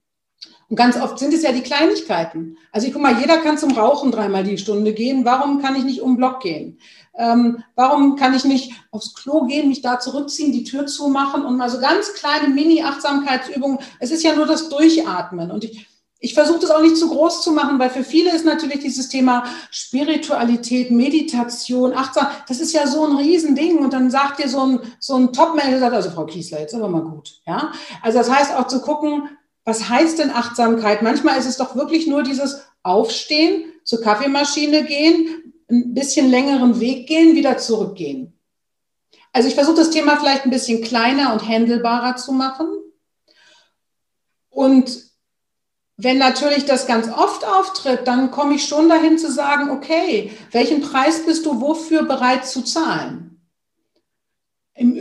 Und ganz oft sind es ja die Kleinigkeiten. Also ich guck mal, jeder kann zum Rauchen dreimal die Stunde gehen. Warum kann ich nicht um Block gehen? Ähm, warum kann ich nicht aufs Klo gehen, mich da zurückziehen, die Tür zumachen und mal so ganz kleine Mini-Achtsamkeitsübungen. Es ist ja nur das Durchatmen. Und ich, ich versuche das auch nicht zu groß zu machen, weil für viele ist natürlich dieses Thema Spiritualität, Meditation, Achtsam, das ist ja so ein Riesending. Und dann sagt dir so ein, so ein Top-Manager, also Frau Kiesler, jetzt aber mal gut. Ja? Also das heißt auch zu gucken, was heißt denn Achtsamkeit? Manchmal ist es doch wirklich nur dieses Aufstehen, zur Kaffeemaschine gehen, ein bisschen längeren Weg gehen, wieder zurückgehen. Also ich versuche das Thema vielleicht ein bisschen kleiner und handelbarer zu machen. Und wenn natürlich das ganz oft auftritt, dann komme ich schon dahin zu sagen, okay, welchen Preis bist du wofür bereit zu zahlen?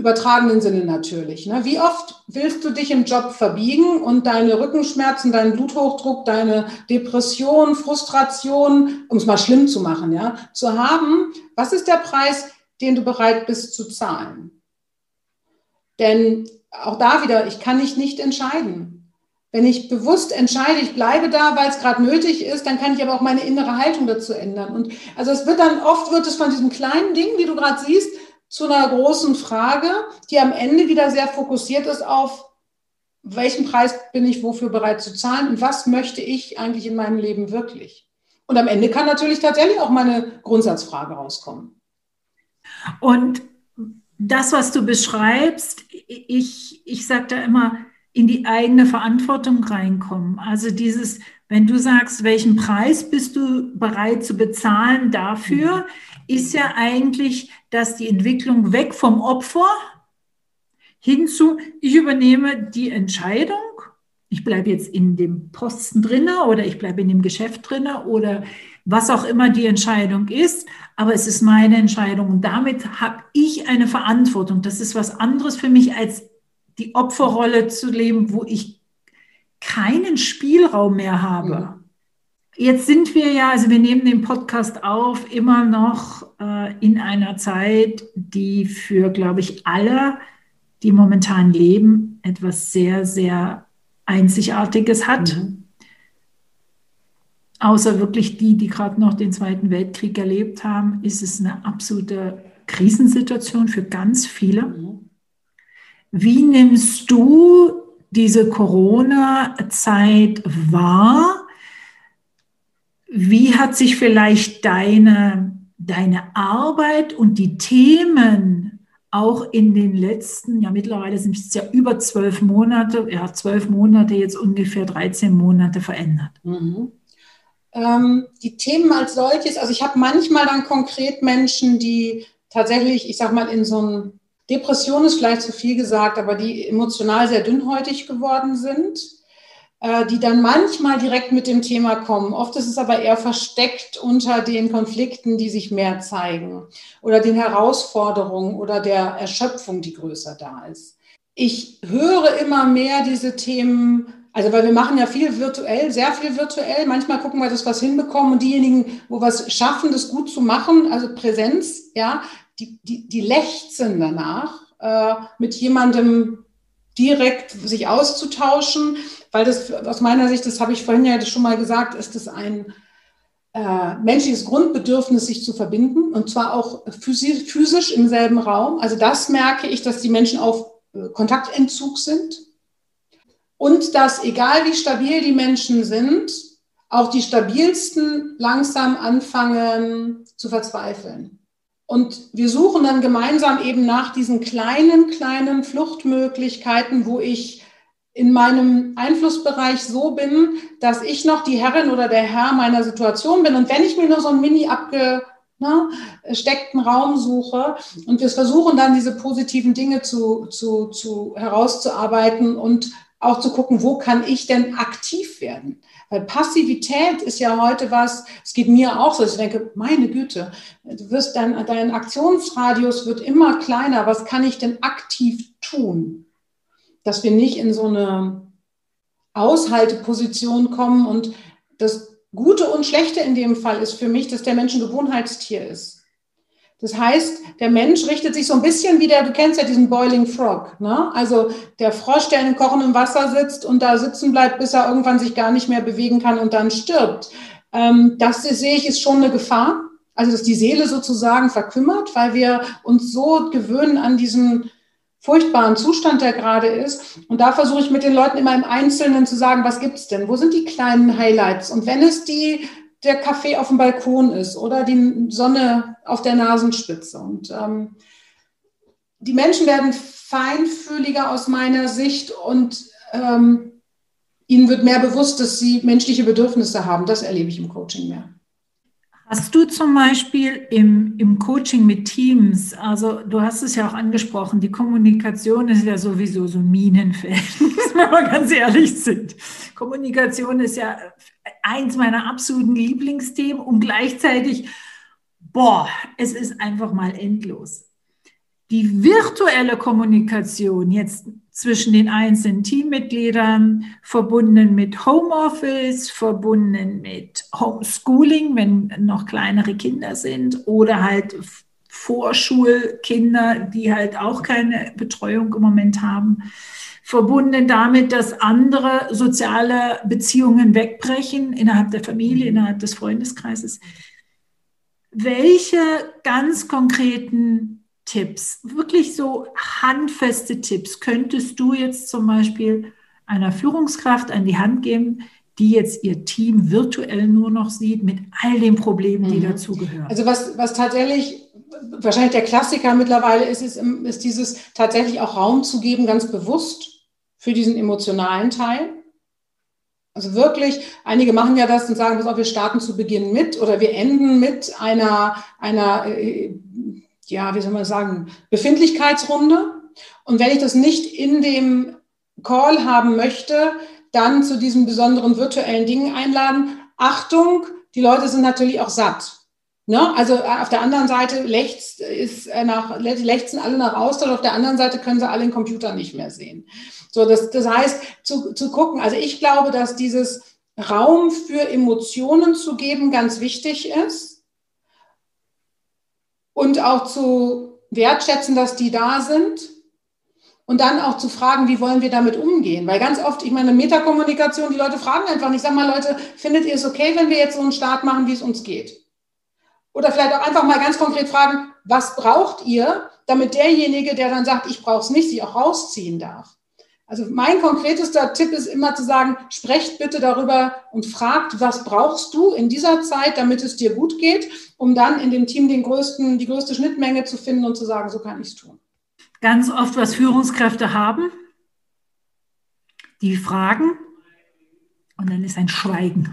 Übertragenen Sinne natürlich. Ne? Wie oft willst du dich im Job verbiegen und deine Rückenschmerzen, deinen Bluthochdruck, deine Depression, Frustration, um es mal schlimm zu machen, ja, zu haben? Was ist der Preis, den du bereit bist zu zahlen? Denn auch da wieder, ich kann dich nicht entscheiden. Wenn ich bewusst entscheide, ich bleibe da, weil es gerade nötig ist, dann kann ich aber auch meine innere Haltung dazu ändern. Und also es wird dann oft wird es von diesem kleinen Ding, wie du gerade siehst, zu einer großen Frage, die am Ende wieder sehr fokussiert ist auf welchen Preis bin ich wofür bereit zu zahlen und was möchte ich eigentlich in meinem Leben wirklich. Und am Ende kann natürlich tatsächlich auch meine Grundsatzfrage rauskommen. Und das, was du beschreibst, ich, ich sage da immer, in die eigene Verantwortung reinkommen. Also dieses, wenn du sagst, welchen Preis bist du bereit zu bezahlen dafür, ist ja eigentlich, dass die Entwicklung weg vom Opfer hinzu, ich übernehme die Entscheidung, ich bleibe jetzt in dem Posten drinne oder ich bleibe in dem Geschäft drinne oder was auch immer die Entscheidung ist, aber es ist meine Entscheidung und damit habe ich eine Verantwortung. Das ist was anderes für mich als die Opferrolle zu leben, wo ich keinen Spielraum mehr habe. Mhm. Jetzt sind wir ja, also wir nehmen den Podcast auf, immer noch äh, in einer Zeit, die für, glaube ich, alle die momentan leben, etwas sehr, sehr Einzigartiges hat. Mhm. Außer wirklich die, die gerade noch den Zweiten Weltkrieg erlebt haben, ist es eine absolute Krisensituation für ganz viele. Mhm. Wie nimmst du diese Corona-Zeit wahr? Wie hat sich vielleicht deine, deine Arbeit und die Themen auch in den letzten, ja mittlerweile sind es ja über zwölf Monate, ja zwölf Monate, jetzt ungefähr 13 Monate verändert? Mhm. Ähm, die Themen als solches, also ich habe manchmal dann konkret Menschen, die tatsächlich, ich sag mal, in so einem Depression ist vielleicht zu viel gesagt, aber die emotional sehr dünnhäutig geworden sind äh, die dann manchmal direkt mit dem Thema kommen. Oft ist es aber eher versteckt unter den Konflikten, die sich mehr zeigen oder den Herausforderungen oder der Erschöpfung, die größer da ist. Ich höre immer mehr diese Themen, also weil wir machen ja viel virtuell, sehr viel virtuell. Manchmal gucken wir, dass wir es hinbekommen und diejenigen, wo wir es schaffen, das gut zu machen, also Präsenz, ja, die, die, die lechzen danach, äh, mit jemandem direkt sich auszutauschen, weil das aus meiner Sicht, das habe ich vorhin ja schon mal gesagt, ist es ein äh, menschliches Grundbedürfnis, sich zu verbinden und zwar auch physisch, physisch im selben Raum. Also das merke ich, dass die Menschen auf äh, Kontaktentzug sind und dass egal wie stabil die Menschen sind, auch die stabilsten langsam anfangen zu verzweifeln. Und wir suchen dann gemeinsam eben nach diesen kleinen, kleinen Fluchtmöglichkeiten, wo ich in meinem Einflussbereich so bin, dass ich noch die Herrin oder der Herr meiner Situation bin. Und wenn ich mir nur so einen mini abgesteckten Raum suche und wir versuchen dann diese positiven Dinge zu, zu, zu herauszuarbeiten und auch zu gucken, wo kann ich denn aktiv werden? Weil Passivität ist ja heute was, es geht mir auch so, ich denke, meine Güte, du wirst dein, dein Aktionsradius wird immer kleiner. Was kann ich denn aktiv tun? Dass wir nicht in so eine Aushalteposition kommen und das Gute und Schlechte in dem Fall ist für mich, dass der Mensch ein Gewohnheitstier ist. Das heißt, der Mensch richtet sich so ein bisschen wie der, du kennst ja diesen Boiling Frog, ne? Also der Frosch, der in kochendem Wasser sitzt und da sitzen bleibt, bis er irgendwann sich gar nicht mehr bewegen kann und dann stirbt. Ähm, das sehe ich ist schon eine Gefahr. Also dass die Seele sozusagen verkümmert, weil wir uns so gewöhnen an diesen furchtbaren Zustand, der gerade ist. Und da versuche ich mit den Leuten immer im Einzelnen zu sagen, was gibt's denn? Wo sind die kleinen Highlights? Und wenn es die der Kaffee auf dem Balkon ist oder die Sonne auf der Nasenspitze. Und ähm, die Menschen werden feinfühliger aus meiner Sicht und ähm, ihnen wird mehr bewusst, dass sie menschliche Bedürfnisse haben. Das erlebe ich im Coaching mehr. Hast du zum Beispiel im, im Coaching mit Teams, also du hast es ja auch angesprochen, die Kommunikation ist ja sowieso so Minenfeld, wenn wir mal ganz ehrlich sind. Kommunikation ist ja eins meiner absoluten Lieblingsthemen und gleichzeitig, boah, es ist einfach mal endlos. Die virtuelle Kommunikation jetzt zwischen den einzelnen Teammitgliedern, verbunden mit Homeoffice, verbunden mit Homeschooling, wenn noch kleinere Kinder sind oder halt Vorschulkinder, die halt auch keine Betreuung im Moment haben, verbunden damit, dass andere soziale Beziehungen wegbrechen innerhalb der Familie, innerhalb des Freundeskreises. Welche ganz konkreten Tipps, wirklich so handfeste Tipps, könntest du jetzt zum Beispiel einer Führungskraft an die Hand geben, die jetzt ihr Team virtuell nur noch sieht mit all den Problemen, die mhm. dazugehören? Also was, was tatsächlich wahrscheinlich der Klassiker mittlerweile ist, ist, ist dieses tatsächlich auch Raum zu geben, ganz bewusst für diesen emotionalen Teil. Also wirklich, einige machen ja das und sagen, pass auf, wir starten zu Beginn mit oder wir enden mit einer, einer äh, ja, wie soll man sagen, Befindlichkeitsrunde. Und wenn ich das nicht in dem Call haben möchte, dann zu diesen besonderen virtuellen Dingen einladen. Achtung, die Leute sind natürlich auch satt. Ne? Also äh, auf der anderen Seite lechzt, ist äh, nach, lechzen alle nach Austausch, auf der anderen Seite können sie alle den Computer nicht mehr sehen. So, das, das heißt, zu, zu gucken, also ich glaube, dass dieses Raum für Emotionen zu geben ganz wichtig ist und auch zu wertschätzen, dass die da sind und dann auch zu fragen, wie wollen wir damit umgehen? Weil ganz oft, ich meine, Metakommunikation, die Leute fragen einfach nicht, sag mal, Leute, findet ihr es okay, wenn wir jetzt so einen Start machen, wie es uns geht? Oder vielleicht auch einfach mal ganz konkret fragen, was braucht ihr, damit derjenige, der dann sagt, ich brauche es nicht, sich auch rausziehen darf. Also mein konkretester Tipp ist immer zu sagen, sprecht bitte darüber und fragt, was brauchst du in dieser Zeit, damit es dir gut geht, um dann in dem Team den größten, die größte Schnittmenge zu finden und zu sagen, so kann ich es tun. Ganz oft, was Führungskräfte haben, die fragen und dann ist ein Schweigen.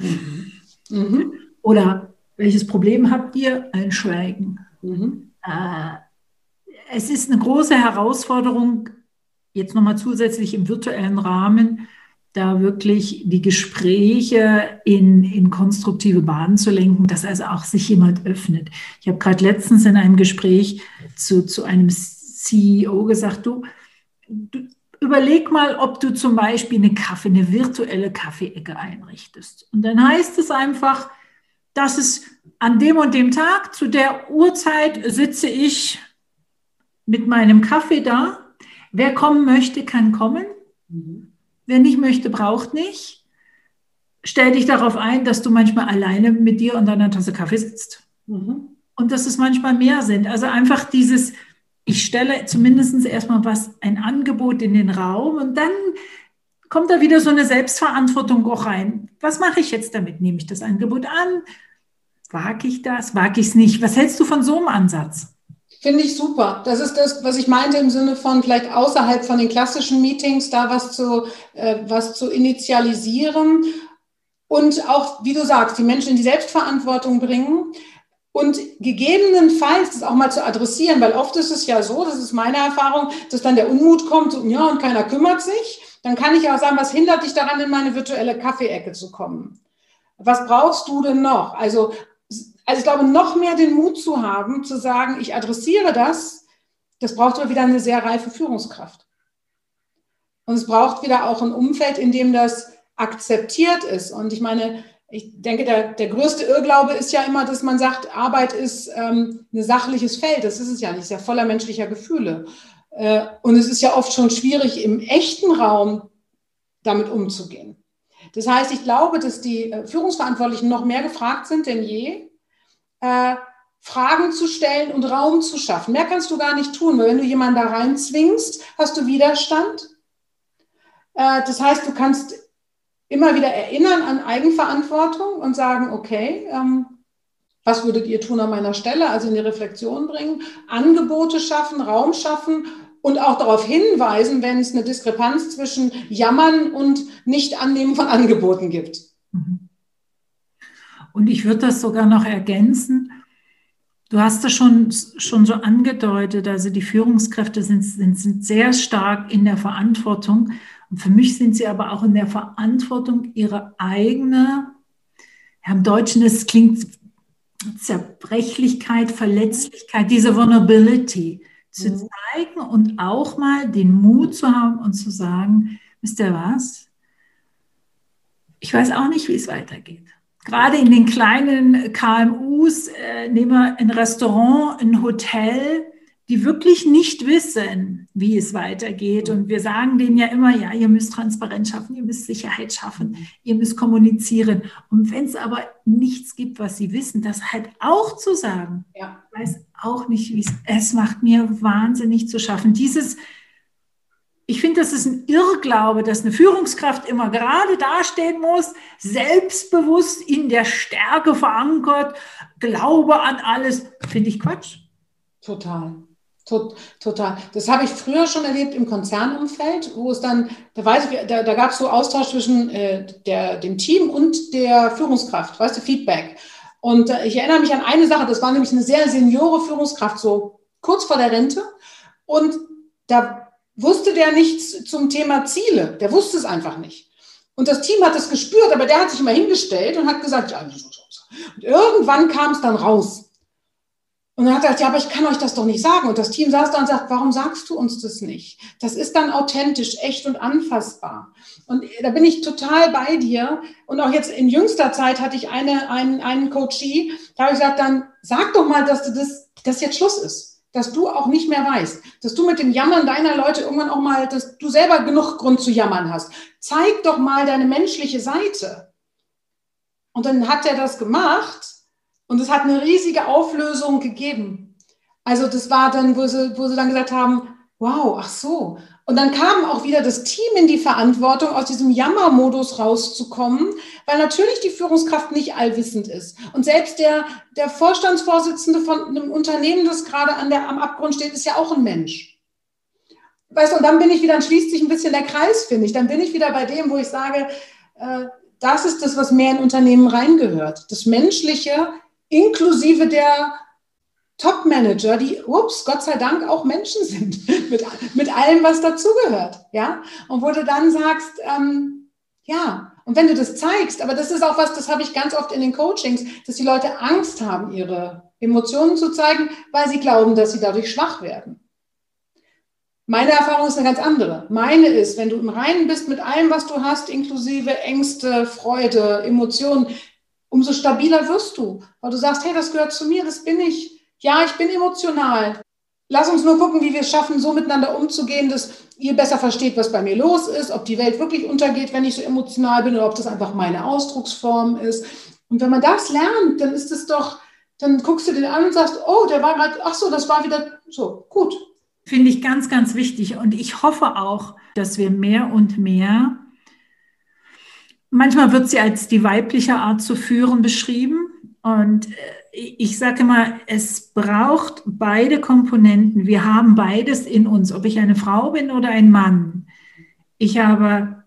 Mhm. Mhm. Oder welches Problem habt ihr? Ein Schweigen. Mhm. Äh, es ist eine große Herausforderung, jetzt nochmal zusätzlich im virtuellen Rahmen, da wirklich die Gespräche in, in konstruktive Bahnen zu lenken, dass also auch sich jemand öffnet. Ich habe gerade letztens in einem Gespräch zu, zu einem CEO gesagt, du, du überleg mal, ob du zum Beispiel eine Kaffee, eine virtuelle Kaffeeecke einrichtest. Und dann heißt es einfach, dass es an dem und dem Tag, zu der Uhrzeit sitze ich mit meinem Kaffee da. Wer kommen möchte, kann kommen. Mhm. Wer nicht möchte, braucht nicht. Stell dich darauf ein, dass du manchmal alleine mit dir und deiner Tasse Kaffee sitzt. Mhm. Und dass es manchmal mehr sind. Also einfach dieses, ich stelle zumindest erstmal was, ein Angebot in den Raum und dann kommt da wieder so eine Selbstverantwortung auch rein. Was mache ich jetzt damit? Nehme ich das Angebot an? Wage ich das? Wage ich es nicht? Was hältst du von so einem Ansatz? Finde ich super. Das ist das, was ich meinte im Sinne von vielleicht außerhalb von den klassischen Meetings da was zu, äh, was zu initialisieren und auch, wie du sagst, die Menschen in die Selbstverantwortung bringen und gegebenenfalls das auch mal zu adressieren, weil oft ist es ja so, das ist meine Erfahrung, dass dann der Unmut kommt und ja, und keiner kümmert sich. Dann kann ich auch sagen, was hindert dich daran, in meine virtuelle Kaffeeecke zu kommen? Was brauchst du denn noch? Also also ich glaube, noch mehr den Mut zu haben, zu sagen, ich adressiere das, das braucht aber wieder eine sehr reife Führungskraft. Und es braucht wieder auch ein Umfeld, in dem das akzeptiert ist. Und ich meine, ich denke, der, der größte Irrglaube ist ja immer, dass man sagt, Arbeit ist ähm, ein sachliches Feld. Das ist es ja nicht, es ist ja voller menschlicher Gefühle. Äh, und es ist ja oft schon schwierig, im echten Raum damit umzugehen. Das heißt, ich glaube, dass die äh, Führungsverantwortlichen noch mehr gefragt sind denn je, äh, Fragen zu stellen und Raum zu schaffen. Mehr kannst du gar nicht tun, weil wenn du jemanden da reinzwingst, hast du Widerstand. Äh, das heißt, du kannst immer wieder erinnern an Eigenverantwortung und sagen, okay, ähm, was würdet ihr tun an meiner Stelle? Also in die Reflexion bringen, Angebote schaffen, Raum schaffen und auch darauf hinweisen, wenn es eine Diskrepanz zwischen Jammern und Nicht-Annehmen von Angeboten gibt. Mhm. Und ich würde das sogar noch ergänzen. Du hast das schon, schon so angedeutet, also die Führungskräfte sind, sind, sind sehr stark in der Verantwortung. Und für mich sind sie aber auch in der Verantwortung, ihre eigene, ja, im Deutschen, es klingt Zerbrechlichkeit, Verletzlichkeit, diese Vulnerability zu mhm. zeigen und auch mal den Mut zu haben und zu sagen, wisst ihr was? Ich weiß auch nicht, wie es weitergeht gerade in den kleinen KMUs, äh, nehmen wir ein Restaurant, ein Hotel, die wirklich nicht wissen, wie es weitergeht. Und wir sagen denen ja immer, ja, ihr müsst Transparenz schaffen, ihr müsst Sicherheit schaffen, ihr müsst kommunizieren. Und wenn es aber nichts gibt, was sie wissen, das halt auch zu sagen, ja. weiß auch nicht, wie es, es macht mir wahnsinnig zu schaffen. Dieses, ich finde, das ist ein Irrglaube, dass eine Führungskraft immer gerade dastehen muss, selbstbewusst in der Stärke verankert, Glaube an alles. Finde ich Quatsch. Total. Total. Das habe ich früher schon erlebt im Konzernumfeld, wo es dann, da weiß ich, da, da gab es so Austausch zwischen äh, der, dem Team und der Führungskraft, weißt du, Feedback. Und äh, ich erinnere mich an eine Sache, das war nämlich eine sehr seniore Führungskraft, so kurz vor der Rente. Und da wusste der nichts zum Thema Ziele. Der wusste es einfach nicht. Und das Team hat es gespürt, aber der hat sich immer hingestellt und hat gesagt, ja, so, so, so. Und irgendwann kam es dann raus. Und dann hat er gesagt, ja, aber ich kann euch das doch nicht sagen. Und das Team saß da und sagt, warum sagst du uns das nicht? Das ist dann authentisch, echt und anfassbar. Und da bin ich total bei dir. Und auch jetzt in jüngster Zeit hatte ich eine, einen, einen Coachie, da habe ich gesagt, dann sag doch mal, dass du das, dass jetzt Schluss ist. Dass du auch nicht mehr weißt. Dass du mit dem Jammern deiner Leute irgendwann auch mal, dass du selber genug Grund zu jammern hast. Zeig doch mal deine menschliche Seite. Und dann hat er das gemacht und es hat eine riesige Auflösung gegeben. Also das war dann, wo sie, wo sie dann gesagt haben, wow, ach so. Und dann kam auch wieder das Team in die Verantwortung, aus diesem Jammermodus rauszukommen, weil natürlich die Führungskraft nicht allwissend ist. Und selbst der, der Vorstandsvorsitzende von einem Unternehmen, das gerade an der, am Abgrund steht, ist ja auch ein Mensch. Weißt du, und dann bin ich wieder, dann schließt sich ein bisschen der Kreis, finde ich. Dann bin ich wieder bei dem, wo ich sage, äh, das ist das, was mehr in Unternehmen reingehört. Das Menschliche inklusive der Top-Manager, die, ups, Gott sei Dank auch Menschen sind, mit, mit allem, was dazugehört. Ja? Und wo du dann sagst, ähm, ja, und wenn du das zeigst, aber das ist auch was, das habe ich ganz oft in den Coachings, dass die Leute Angst haben, ihre Emotionen zu zeigen, weil sie glauben, dass sie dadurch schwach werden. Meine Erfahrung ist eine ganz andere. Meine ist, wenn du im Reinen bist mit allem, was du hast, inklusive Ängste, Freude, Emotionen, umso stabiler wirst du, weil du sagst, hey, das gehört zu mir, das bin ich. Ja, ich bin emotional. Lass uns nur gucken, wie wir es schaffen, so miteinander umzugehen, dass ihr besser versteht, was bei mir los ist, ob die Welt wirklich untergeht, wenn ich so emotional bin oder ob das einfach meine Ausdrucksform ist. Und wenn man das lernt, dann ist es doch, dann guckst du den an und sagst, oh, der war gerade, ach so, das war wieder so, gut. Finde ich ganz, ganz wichtig. Und ich hoffe auch, dass wir mehr und mehr Manchmal wird sie als die weibliche Art zu führen beschrieben. Und äh, ich sage immer, es braucht beide Komponenten. Wir haben beides in uns, ob ich eine Frau bin oder ein Mann. Ich habe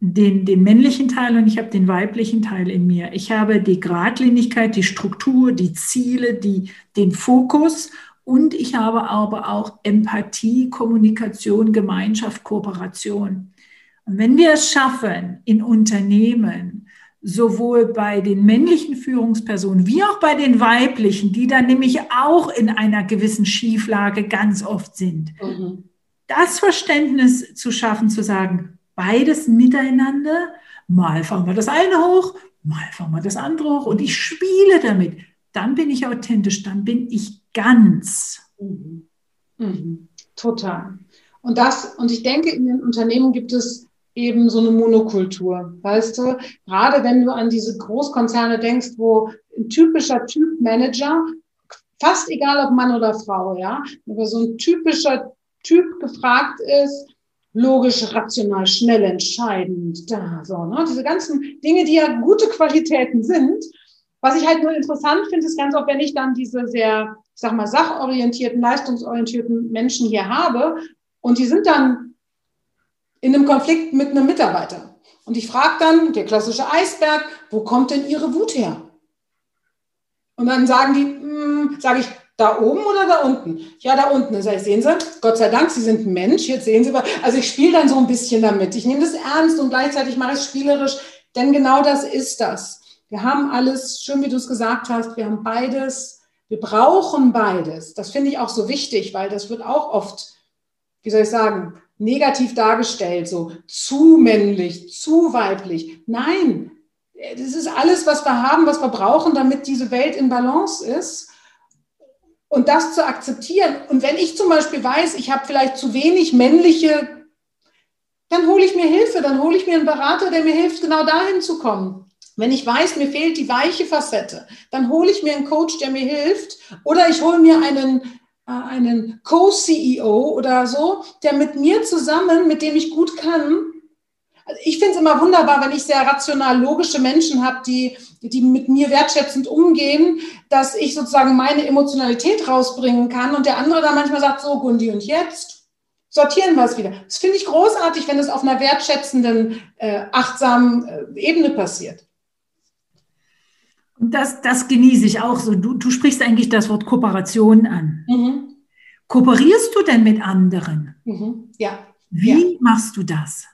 den, den männlichen Teil und ich habe den weiblichen Teil in mir. Ich habe die Gradlinigkeit, die Struktur, die Ziele, die, den Fokus und ich habe aber auch Empathie, Kommunikation, Gemeinschaft, Kooperation. Und wenn wir es schaffen, in Unternehmen, sowohl bei den männlichen Führungspersonen wie auch bei den weiblichen, die dann nämlich auch in einer gewissen Schieflage ganz oft sind, mhm. das Verständnis zu schaffen, zu sagen, beides miteinander, mal fahren wir das eine hoch, mal fahren wir das andere hoch und ich spiele damit, dann bin ich authentisch, dann bin ich ganz. Mhm. Mhm. Total. Und das, und ich denke, in den Unternehmen gibt es eben so eine Monokultur. Weißt du, gerade wenn du an diese Großkonzerne denkst, wo ein typischer Typ Manager, fast egal ob Mann oder Frau, ja, aber so ein typischer Typ gefragt ist, logisch, rational, schnell entscheidend, da, so, ne? Diese ganzen Dinge, die ja gute Qualitäten sind. Was ich halt nur interessant finde, ist ganz oft, wenn ich dann diese sehr, ich sag mal, sachorientierten, leistungsorientierten Menschen hier habe und die sind dann in einem Konflikt mit einem Mitarbeiter. Und ich frage dann, der klassische Eisberg, wo kommt denn Ihre Wut her? Und dann sagen die, hm, sage ich, da oben oder da unten? Ja, da unten. Dann sage ich, sehen Sie, Gott sei Dank, Sie sind ein Mensch, jetzt sehen Sie, also ich spiele dann so ein bisschen damit. Ich nehme das ernst und gleichzeitig mache ich es spielerisch, denn genau das ist das. Wir haben alles, schön wie du es gesagt hast, wir haben beides, wir brauchen beides. Das finde ich auch so wichtig, weil das wird auch oft, wie soll ich sagen, negativ dargestellt, so zu männlich, zu weiblich. Nein, das ist alles, was wir haben, was wir brauchen, damit diese Welt in Balance ist. Und das zu akzeptieren. Und wenn ich zum Beispiel weiß, ich habe vielleicht zu wenig männliche, dann hole ich mir Hilfe, dann hole ich mir einen Berater, der mir hilft, genau dahin zu kommen. Wenn ich weiß, mir fehlt die weiche Facette, dann hole ich mir einen Coach, der mir hilft. Oder ich hole mir einen, einen Co-CEO oder so, der mit mir zusammen, mit dem ich gut kann, also ich finde es immer wunderbar, wenn ich sehr rational logische Menschen habe, die, die mit mir wertschätzend umgehen, dass ich sozusagen meine Emotionalität rausbringen kann und der andere dann manchmal sagt, so Gundi, und jetzt sortieren wir es wieder. Das finde ich großartig, wenn es auf einer wertschätzenden, äh, achtsamen äh, Ebene passiert. Das, das genieße ich auch so. Du, du sprichst eigentlich das Wort Kooperation an. Mhm. Kooperierst du denn mit anderen? Mhm. Ja. Wie ja. machst du das?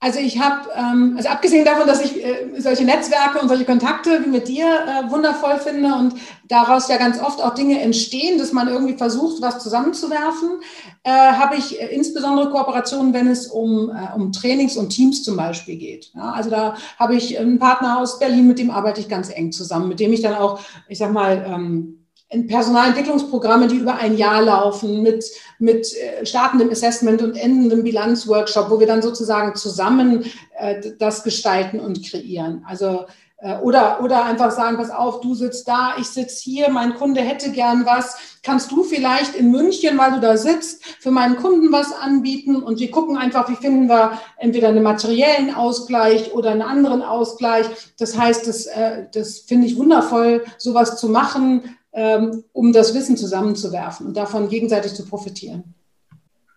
Also ich habe, ähm, also abgesehen davon, dass ich äh, solche Netzwerke und solche Kontakte wie mit dir äh, wundervoll finde und daraus ja ganz oft auch Dinge entstehen, dass man irgendwie versucht, was zusammenzuwerfen, äh, habe ich äh, insbesondere Kooperationen, wenn es um, äh, um Trainings und Teams zum Beispiel geht. Ja, also da habe ich einen Partner aus Berlin, mit dem arbeite ich ganz eng zusammen, mit dem ich dann auch, ich sag mal, ähm, Personalentwicklungsprogramme, die über ein Jahr laufen, mit, mit äh, startendem Assessment und endendem Bilanzworkshop, wo wir dann sozusagen zusammen äh, das gestalten und kreieren. Also äh, oder, oder einfach sagen, pass auf, du sitzt da, ich sitze hier, mein Kunde hätte gern was. Kannst du vielleicht in München, weil du da sitzt, für meinen Kunden was anbieten? Und wir gucken einfach, wie finden wir entweder einen materiellen Ausgleich oder einen anderen Ausgleich. Das heißt, das, äh, das finde ich wundervoll, sowas zu machen ähm, um das Wissen zusammenzuwerfen und davon gegenseitig zu profitieren.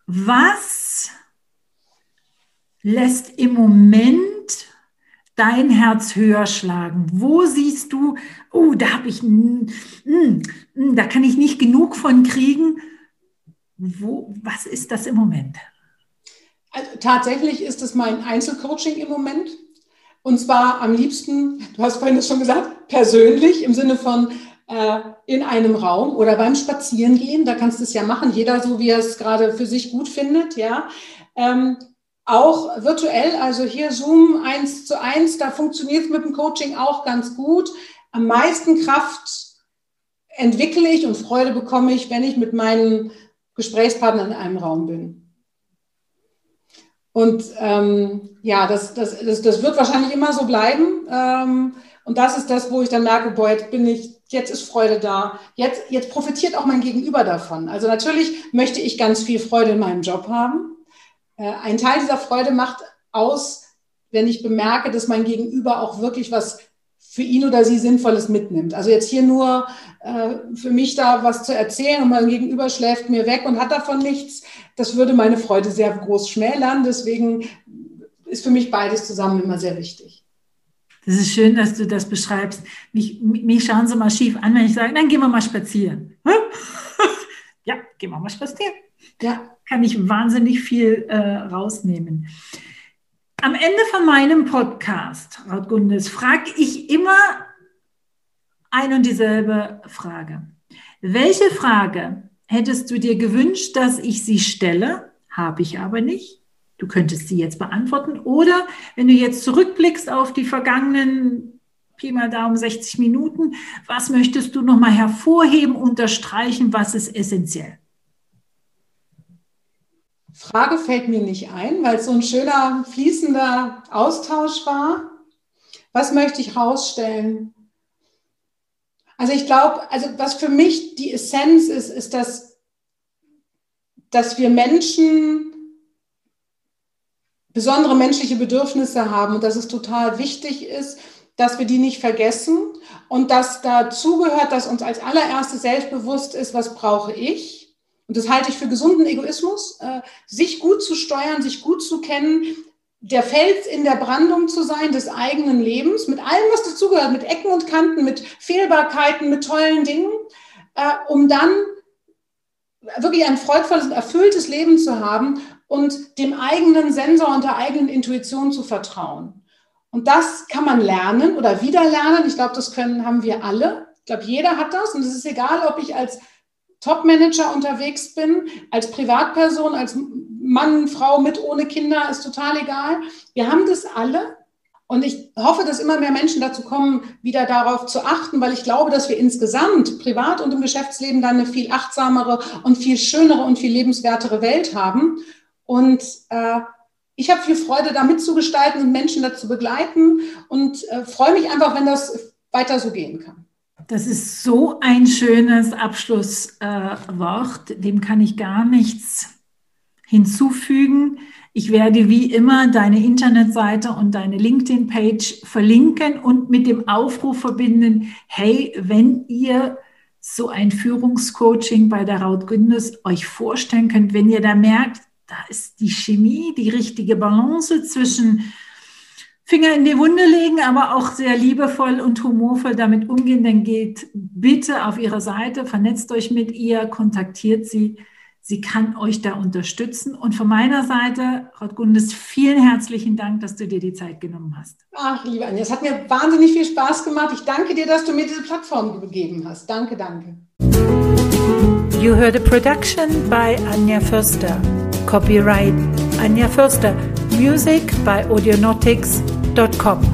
Was lässt im Moment dein Herz höher schlagen? Wo siehst du, oh, da habe ich, mm, mm, da kann ich nicht genug von kriegen? Wo, was ist das im Moment? Also, tatsächlich ist es mein Einzelcoaching im Moment. Und zwar am liebsten, du hast vorhin das schon gesagt, persönlich im Sinne von, äh, in einem Raum oder beim Spazierengehen, da kannst du es ja machen, jeder so, wie er es gerade für sich gut findet, ja. Ähm, auch virtuell, also hier Zoom eins zu eins, da funktioniert es mit dem Coaching auch ganz gut. Am meisten Kraft entwickle ich und Freude bekomme ich, wenn ich mit meinen Gesprächspartnern in einem Raum bin. Und ähm, ja, das, das, das, das wird wahrscheinlich immer so bleiben. Ähm, und das ist das, wo ich dann merke, boah, jetzt bin ich, jetzt ist Freude da. Jetzt, jetzt profitiert auch mein Gegenüber davon. Also natürlich möchte ich ganz viel Freude in meinem Job haben. Äh, ein Teil dieser Freude macht aus, wenn ich bemerke, dass mein Gegenüber auch wirklich was für ihn oder sie Sinnvolles mitnimmt. Also jetzt hier nur äh, für mich da was zu erzählen und mein Gegenüber schläft mir weg und hat davon nichts, das würde meine Freude sehr groß schmälern. Deswegen ist für mich beides zusammen immer sehr wichtig. Das ist schön, dass du das beschreibst. Mich, mich schauen sie mal schief an, wenn ich sage, dann gehen wir mal spazieren. ja, gehen wir mal spazieren. Ja. Kann ich wahnsinnig viel äh, rausnehmen. Am Ende von meinem Podcast, Raut Gundes, frage ich immer ein und dieselbe Frage. Welche Frage hättest du dir gewünscht, dass ich sie stelle? Habe ich aber nicht. Du könntest sie jetzt beantworten. Oder wenn du jetzt zurückblickst auf die vergangenen Pi mal Daumen 60 Minuten, was möchtest du nochmal hervorheben, unterstreichen, was ist essentiell? Frage fällt mir nicht ein, weil es so ein schöner, fließender Austausch war. Was möchte ich herausstellen? Also ich glaube, also was für mich die Essenz ist, ist, dass, dass wir Menschen besondere menschliche Bedürfnisse haben und dass es total wichtig ist, dass wir die nicht vergessen und dass dazu gehört, dass uns als allererstes selbstbewusst ist, was brauche ich. Und das halte ich für gesunden Egoismus, äh, sich gut zu steuern, sich gut zu kennen, der Fels in der Brandung zu sein des eigenen Lebens, mit allem, was dazugehört, mit Ecken und Kanten, mit Fehlbarkeiten, mit tollen Dingen, äh, um dann wirklich ein freudvolles und erfülltes Leben zu haben und dem eigenen Sensor und der eigenen Intuition zu vertrauen. Und das kann man lernen oder wieder lernen. Ich glaube, das können, haben wir alle. Ich glaube, jeder hat das. Und es ist egal, ob ich als Top-Manager unterwegs bin, als Privatperson, als Mann, Frau mit, ohne Kinder, ist total egal. Wir haben das alle. Und ich hoffe, dass immer mehr Menschen dazu kommen, wieder darauf zu achten, weil ich glaube, dass wir insgesamt privat und im Geschäftsleben dann eine viel achtsamere und viel schönere und viel lebenswertere Welt haben. Und äh, ich habe viel Freude, da mitzugestalten und Menschen dazu begleiten und äh, freue mich einfach, wenn das weiter so gehen kann. Das ist so ein schönes Abschlusswort, äh, dem kann ich gar nichts hinzufügen. Ich werde wie immer deine Internetseite und deine LinkedIn-Page verlinken und mit dem Aufruf verbinden, hey, wenn ihr so ein Führungscoaching bei der Raut Gündes euch vorstellen könnt, wenn ihr da merkt, da ist die Chemie, die richtige Balance zwischen Finger in die Wunde legen, aber auch sehr liebevoll und humorvoll damit umgehen, dann geht bitte auf ihre Seite, vernetzt euch mit ihr, kontaktiert sie. Sie kann euch da unterstützen. Und von meiner Seite, Frau Gundes, vielen herzlichen Dank, dass du dir die Zeit genommen hast. Ach, liebe Anja, es hat mir wahnsinnig viel Spaß gemacht. Ich danke dir, dass du mir diese Plattform gegeben hast. Danke, danke. You heard a production by Anja Förster. Copyright Anja Förster. Music by audionautics.com.